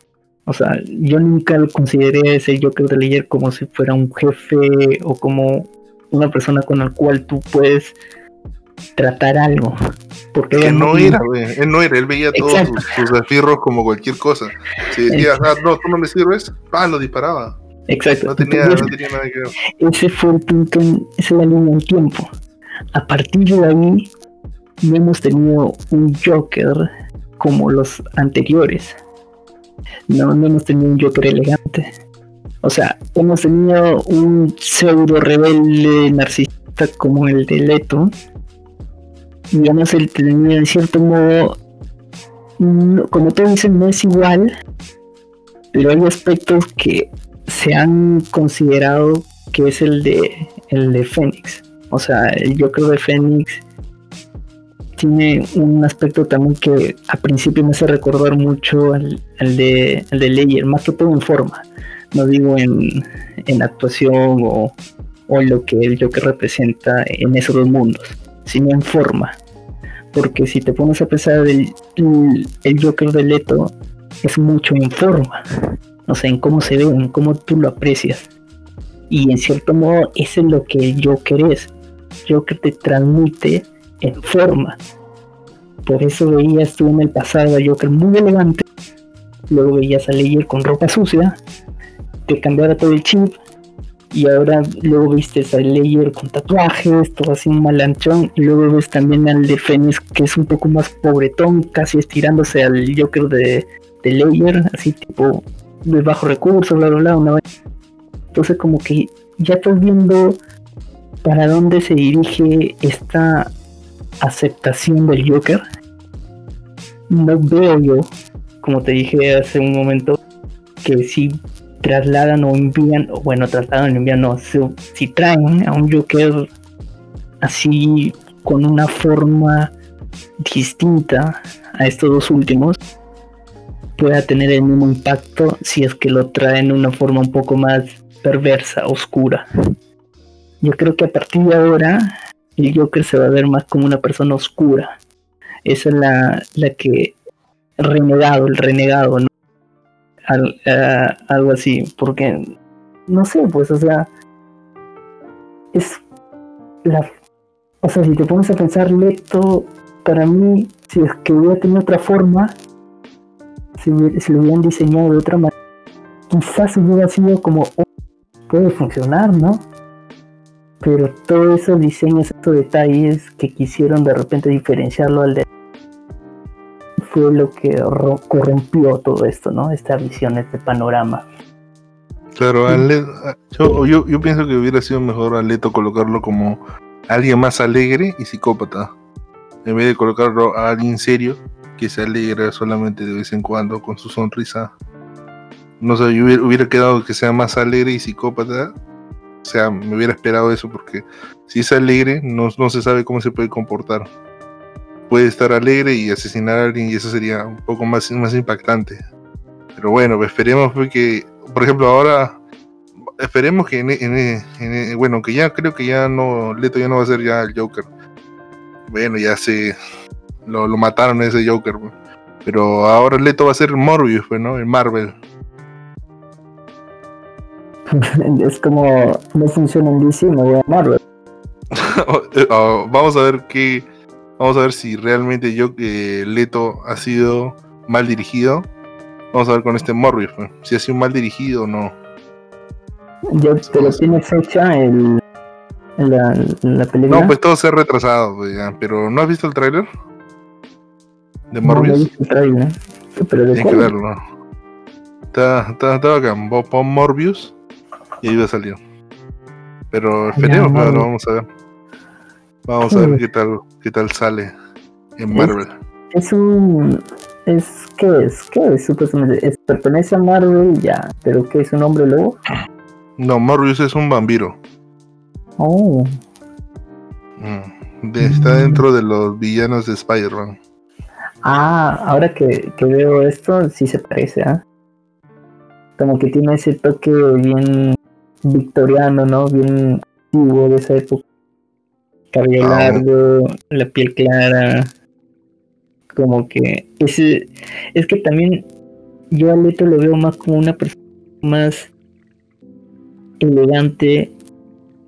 O sea, yo nunca consideré ese Joker de Leyer como si fuera un jefe o como una persona con la cual tú puedes tratar algo. Porque él no era, él no era, él veía todos sus, sus como cualquier cosa. Si decías, ah, no, tú no me sirves, ah, lo disparaba. Exacto. No tenía, no tenía nada que ver. Ese fue el punto, esa es la línea del tiempo. A partir de ahí, no hemos tenido un Joker como los anteriores. No, no hemos tenido un Joker elegante. O sea, hemos tenido un pseudo rebelde narcisista como el de Leto. Digamos, el tenía en cierto modo, como todos dicen, no es igual, pero hay aspectos que se han considerado que es el de el de Fénix. O sea, el Joker de Fénix tiene un aspecto también que a principio me hace recordar mucho al, de, al de más que todo en forma. No digo en, en actuación o, o lo que el Joker representa en esos dos mundos, sino en forma. Porque si te pones a pensar, el, el, Joker de Leto es mucho en forma. O sea, en cómo se ve, en cómo tú lo aprecias. Y en cierto modo, eso es lo que el Joker es. Joker te transmite en forma. Por eso veías tú en el pasado a Joker muy elegante, luego veías a Ledger con ropa sucia, te cambiara todo el chip, y ahora luego viste a Ledger con tatuajes, todo así un malanchón, y luego ves también al de Fénix que es un poco más pobretón, casi estirándose al Joker de, de así tipo de bajo recursos, bla bla bla, una Entonces como que ya estás viendo para dónde se dirige esta aceptación del Joker, no veo yo, como te dije hace un momento, que si trasladan o envían, o bueno, trasladan o envían, no, si, traen a un Joker así con una forma distinta a estos dos últimos, pueda tener el mismo impacto si es que lo traen de una forma un poco más perversa, oscura. Yo creo que a partir de ahora el Joker se va a ver más como una persona oscura. Esa es la, la que renegado, el renegado, ¿no? algo así, porque no sé, pues, o sea, es la, o sea, si te pones a pensar, Leto, para mí, si es que hubiera tenido otra forma, si, si lo hubieran diseñado de otra manera, quizás hubiera sido como, oh, puede funcionar, ¿no? pero todos esos diseños, estos detalles que quisieron de repente diferenciarlo al de fue lo que corrompió todo esto, ¿no? Esta visión, este panorama. Claro, yo, yo, yo, pienso que hubiera sido mejor a Leto colocarlo como alguien más alegre y psicópata, en vez de colocarlo a alguien serio que se alegra solamente de vez en cuando con su sonrisa. No sé, yo hubiera, hubiera quedado que sea más alegre y psicópata o sea, me hubiera esperado eso porque si es alegre, no, no se sabe cómo se puede comportar. Puede estar alegre y asesinar a alguien y eso sería un poco más, más impactante. Pero bueno, esperemos que, por ejemplo, ahora esperemos que en, bueno, que ya creo que ya no, Leto ya no va a ser ya el Joker. Bueno, ya se lo, lo mataron ese Joker. Pero ahora Leto va a ser Morbius, pues, ¿no? En Marvel. es como no funciona en DC, me voy a Marvel. Oh, vamos a ver qué. Vamos a ver si realmente yo que Leto ha sido mal dirigido. Vamos a ver con este Morbius, si ha sido mal dirigido o no. Ya te lo tiene fecha el, la, la película. No, pues todo se ha retrasado, pero ¿no has visto el tráiler? De Morbius. No. Pero de Tienes que verlo. Está, está, está bacán. Morbius y ahí va a salir. Pero esperemos, lo vamos a ver. Vamos a ver qué tal, qué tal sale en Marvel. es un. Es, ¿Qué es? ¿Qué es? Supuestamente. Es, pertenece a Marvel ya. ¿Pero qué es un hombre lobo? No, Morbius es un vampiro. Oh. Mm, de- está dentro de los villanos de Spider-Man. Ah, ahora que, que veo esto, sí se parece, ¿ah? Como que tiene ese toque bien victoriano, ¿no? Bien antiguo de esa época. Cabello Ah, largo, la piel clara. Como que ese, es que también yo a Leto lo veo más como una persona más elegante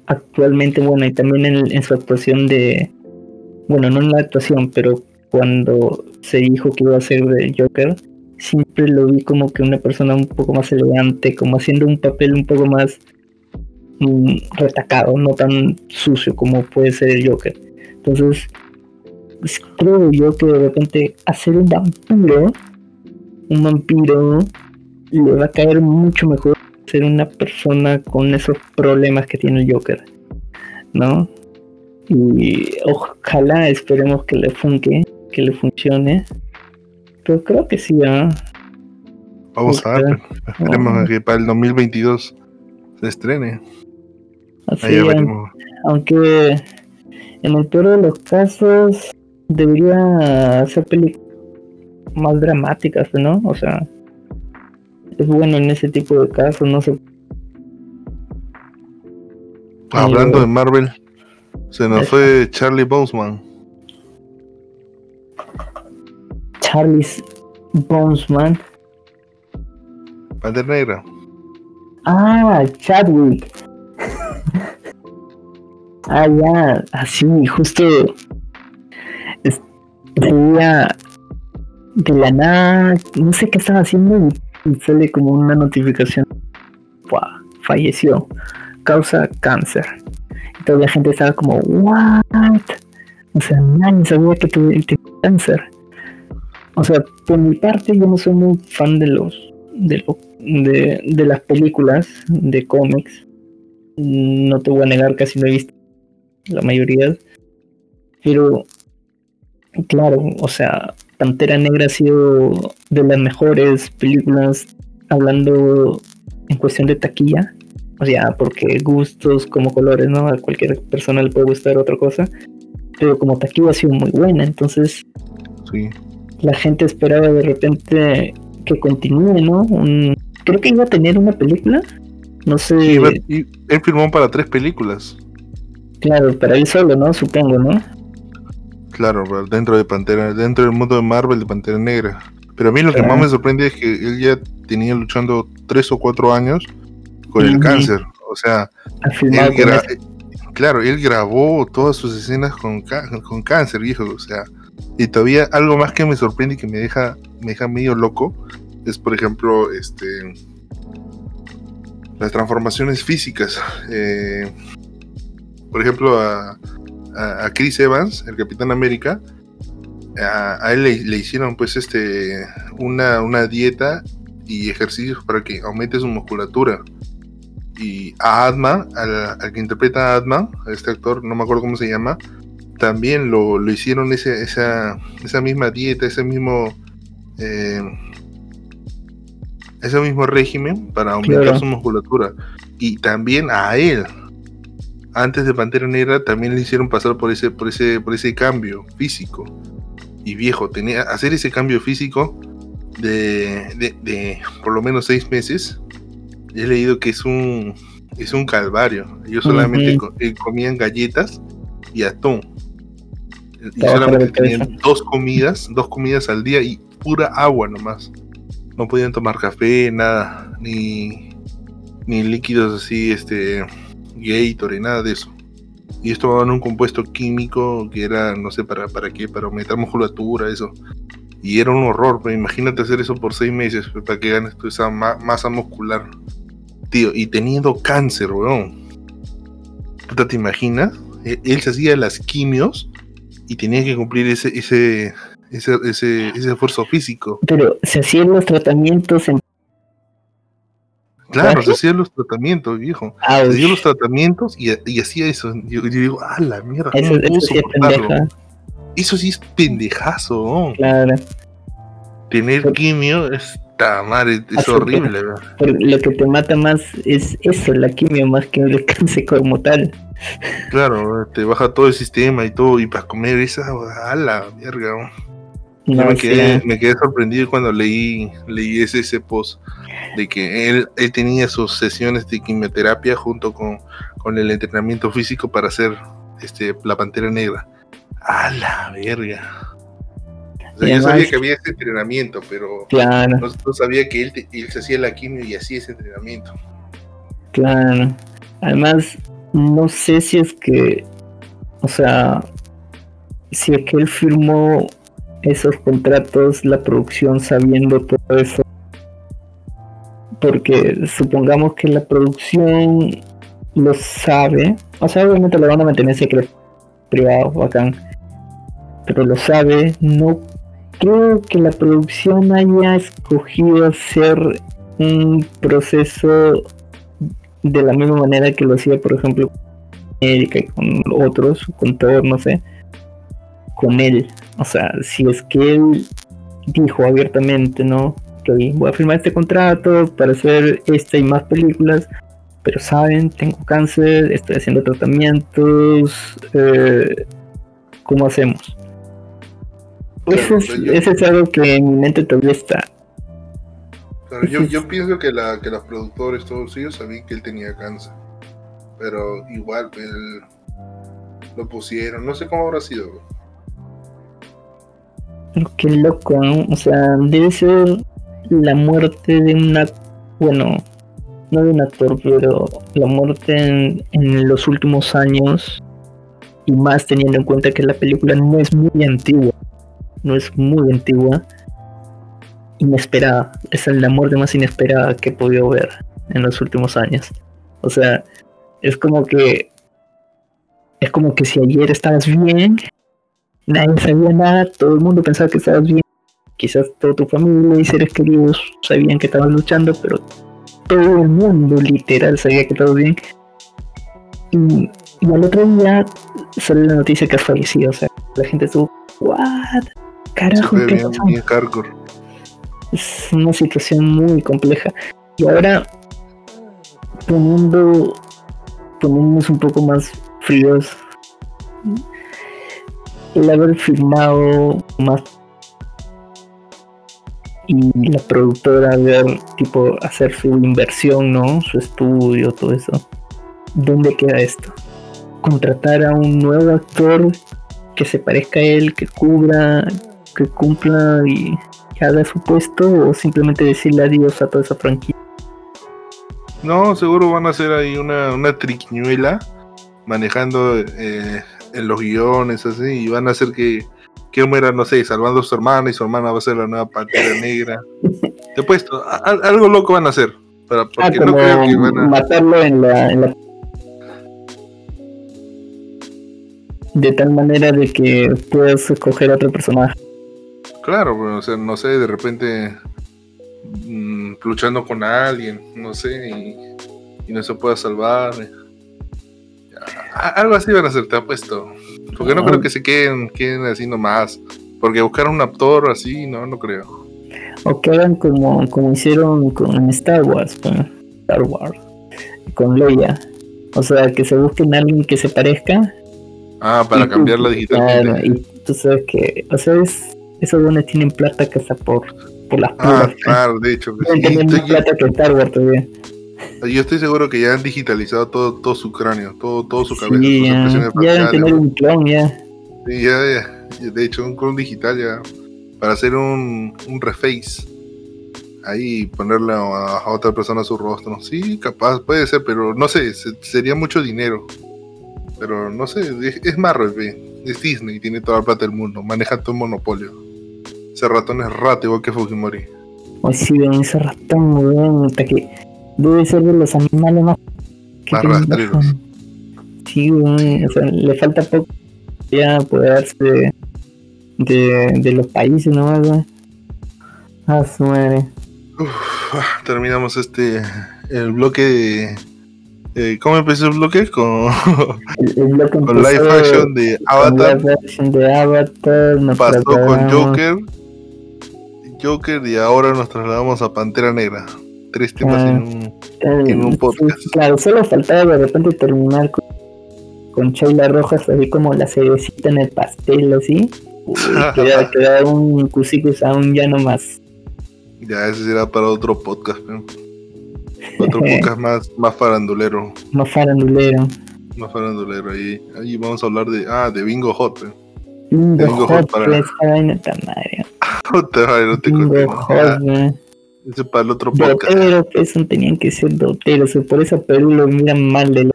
actualmente, bueno, y también en, en su actuación de, bueno, no en la actuación, pero cuando se dijo que iba a ser de Joker, siempre lo vi como que una persona un poco más elegante, como haciendo un papel un poco más mm, retacado, no tan sucio como puede ser el Joker. Entonces, pues, creo yo que de repente hacer un vampiro, un vampiro, le va a caer mucho mejor ser una persona con esos problemas que tiene el Joker, ¿no? Y ojalá esperemos que le funque, que le funcione. Pero creo que sí, ¿ah? Vamos a ver. Esperemos que para el 2022 se estrene. Así, Ahí ya aun- veremos. aunque en el peor de los casos debería hacer películas más dramáticas, ¿no? O sea, es bueno en ese tipo de casos, no sé. Hablando de Marvel, se nos fue Charlie Boseman. Charles Bonesman. Pantera Negra. Ah, Chadwick. ah, ya, así, justo. Veía de la nada, no sé qué estaba haciendo y, sale como una notificación. Buah, falleció. Causa cáncer. Y toda la gente estaba como, ¿what? O sea, nadie sabía que tuve- tenía cáncer. O sea, por mi parte, yo no soy muy fan de los de, de, de las películas de cómics. No te voy a negar, casi no he visto la mayoría. Pero, claro, o sea, Pantera Negra ha sido de las mejores películas hablando en cuestión de taquilla. O sea, porque gustos como colores, ¿no? A cualquier persona le puede gustar otra cosa. Pero como taquilla ha sido muy buena, entonces Sí. La gente esperaba de repente que continúe, ¿no? Un- creo que iba a tener una película. No sé, Sí, iba- y él firmó para tres películas. claro, para él solo, ¿no? Supongo, ¿no? Claro, dentro de Pantera, dentro del mundo de Marvel de Pantera Negra. Pero a mí lo que más me sorprende es que él ya tenía luchando tres o cuatro años con el cáncer. O sea, él gra- claro, él grabó todas sus escenas con, con cáncer, viejo. O sea, y todavía algo más que me sorprende y que me deja, me deja medio loco es, por ejemplo, este las transformaciones físicas. Eh, por ejemplo, a, Chris Evans, el Capitán América, a, él le, hicieron pues este una, una dieta y ejercicios para que aumente su musculatura. Y a Adman, al, al que interpreta a Adman, a este actor, no me acuerdo cómo se llama, también lo, lo hicieron ese, esa, esa misma dieta, ese mismo eh, ese mismo régimen para aumentar Claro. su musculatura. Y también a él, antes de Pantera Negra, también le hicieron pasar por ese, por ese, por ese cambio físico. Y viejo, tenía hacer ese cambio físico de, de, de por lo menos seis meses. He leído que es un es un calvario. Ellos solamente eh, comían galletas y atún. Y solamente tenían dos comidas, dos comidas al día y pura agua nomás. No podían tomar café, nada, ni, ni líquidos así, este, Gatorade, nada de eso. Y esto tomaban un compuesto químico que era, no sé para, para qué, para aumentar musculatura, eso. Y era un horror, pero imagínate hacer eso por seis meses, pues, para que ganes toda esa ma- masa muscular. Tío, y teniendo cáncer, weón. Puta, ¿te imaginas? E- Él se hacía las quimios y tenía que cumplir ese, ese, ese, ese, ese esfuerzo físico. Pero se hacían los tratamientos en Claro, ¿Claro? se hacían los tratamientos, viejo. Se hacían los tratamientos y, y hacía eso. Yo, yo digo, ah, la mierda, ¿cómo Eso, pudo eso sí es. Eso sí es pendejazo, ¿no? Claro. Tener quimio madre, es Así horrible, lo que te mata más es eso, la quimio, más que el cáncer como tal. Claro, te baja todo el sistema y todo, y para comer esa, a la verga, ¿no? Me, sí, quedé, me quedé sorprendido cuando leí, leí ese, ese post de que él, él tenía sus sesiones de quimioterapia junto con, con el entrenamiento físico para hacer este, la pantera negra. A la verga. O sea, Y yo sabía que había ese entrenamiento, pero Claro, no, no sabía que él se hacía la quimio y hacía ese entrenamiento. claro. Además, no sé si es que, o sea, si es que él firmó esos contratos, la producción sabiendo todo eso. Porque supongamos que la producción lo sabe, o sea, obviamente lo van a mantener secreto privado, bacán, pero lo sabe, no creo que la producción haya escogido hacer un proceso de la misma manera que lo hacía, por ejemplo, Erika y con otros, con Thor, no sé, con él. O sea, si es que él dijo abiertamente, ¿no? Que voy a firmar este contrato para hacer esta y más películas, pero saben, tengo cáncer, estoy haciendo tratamientos, eh, ¿cómo hacemos? Claro, Eso es, o sea, yo- eso es algo que en mi mente todavía está. Claro, yo, yo pienso que, la, que los productores, todos ellos, sabían que él tenía cáncer. Pero igual, él lo pusieron. No sé cómo habrá sido. Pero Qué loco, ¿no? O sea, debe ser la muerte de una. Bueno, no de un actor, pero la muerte en, en los últimos años. Y más teniendo en cuenta que la película no es muy antigua. No es muy antigua. Inesperada. Es la muerte más inesperada que he podido ver en los últimos años. O sea, es como que. Es como que si ayer estabas bien, nadie sabía nada, todo el mundo pensaba que estabas bien. Quizás toda tu familia y seres queridos sabían que estabas luchando, pero todo el mundo literal sabía que estabas bien. Y, y al otro día sale la noticia que has fallecido. O sea, la gente estuvo, ¿what? Carajo, ¿qué bien. Es una situación muy compleja. Y ahora, poniendo, poniéndonos un poco más fríos, el haber firmado más y la productora haber tipo hacer su inversión, ¿no? Su estudio, todo eso. ¿Dónde queda esto? Contratar a un nuevo actor que se parezca a él, que cubra, que cumpla y que haga su puesto o simplemente decirle adiós a toda esa franquicia. No, seguro van a hacer ahí una, una triquiñuela manejando eh, en los guiones, así, y van a hacer que, que muera, no sé, salvando a su hermana y su hermana va a ser la nueva pantera negra. Te he puesto, a- algo loco van a hacer. Para, Ah, porque no creo que van a. matarlo en la, en la- De tal manera de que puedas escoger a otro personaje. Claro, o sea, no sé, de repente mm, luchando con alguien, no sé, y, y no se pueda salvar. A- Algo así van a hacer, te apuesto. Porque no creo que se queden, queden así nomás. Porque buscar un actor así, no, no creo. O que hagan como, como hicieron con Star Wars, con Star Wars, con Leia. O sea, que se busquen a alguien que se parezca. Ah, para y cambiarla digitalmente. Claro, y tú sabes que, o sea, es, esos dones tienen plata que hasta por, por las Ah, puras. claro, de hecho. más Estoy- plata que Star Wars todavía. yo estoy seguro que ya han digitalizado todo, todo su cráneo, todo, todo su cabeza, Sí, ya, ya deben tener un clon ya. Sí, ya, ya. De hecho, un clon digital ya. Para hacer un, un reface. Ahí ponerle a, a otra persona su rostro. Sí, capaz, puede ser, pero no sé, se- sería mucho dinero. Pero no sé, es, es Marvel, ve, es Disney, tiene toda la plata del mundo, maneja todo el monopolio. Ese ratón es rato igual que Fujimori. Hoy sí, ven ese ratón, weón, hasta que debe ser de los animales más Más rastreros. Sí, weón, o sea, le falta poco ya apoderarse de, de, de los países nomás, weón. Ah, su madre. Uf, ah, terminamos este el bloque de, Eh, ¿Cómo empezó el bloque? Con, El, el bloque con live action de Avatar. live action de Avatar. Pasó con Joker. Joker y ahora nos trasladamos a Pantera Negra. Tres temas Ah. en un. Eh, en un podcast. sí, claro, solo faltaba de repente terminar con, con Sheila Rojas, así como la cerecita en el pastel, así. Queda, queda un cusicus aún ya no más. Ya, ese será para otro podcast. ¿no? Otro podcast más, más farandulero. Más farandulero. Más farandulero. Ahí, ahí vamos a hablar de. Ah, de Bingo Hot. ¿eh? Bingo hot, para- tan madre. Madre, no te conté. Ah. Ese es para el otro podcast. Dotero, pues, no tenían que ser doteros, por eso Perú lo miran mal de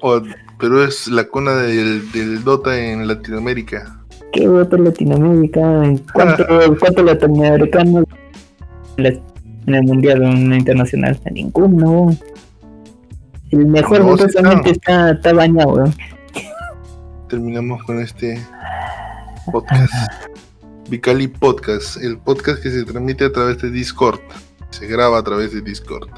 Oh, pero es la cuna del, del Dota en Latinoamérica. ¿Qué Latinoamérica? ¿En ¿Cuánto, cuánto latinoamericanos en la- en el mundial o en la internacional? A ninguno. El mejor No, sí supuestamente está, está bañado, weón. Terminamos con este podcast. Vicali Podcast, el podcast que se transmite a través de Discord. Se graba a través de Discord.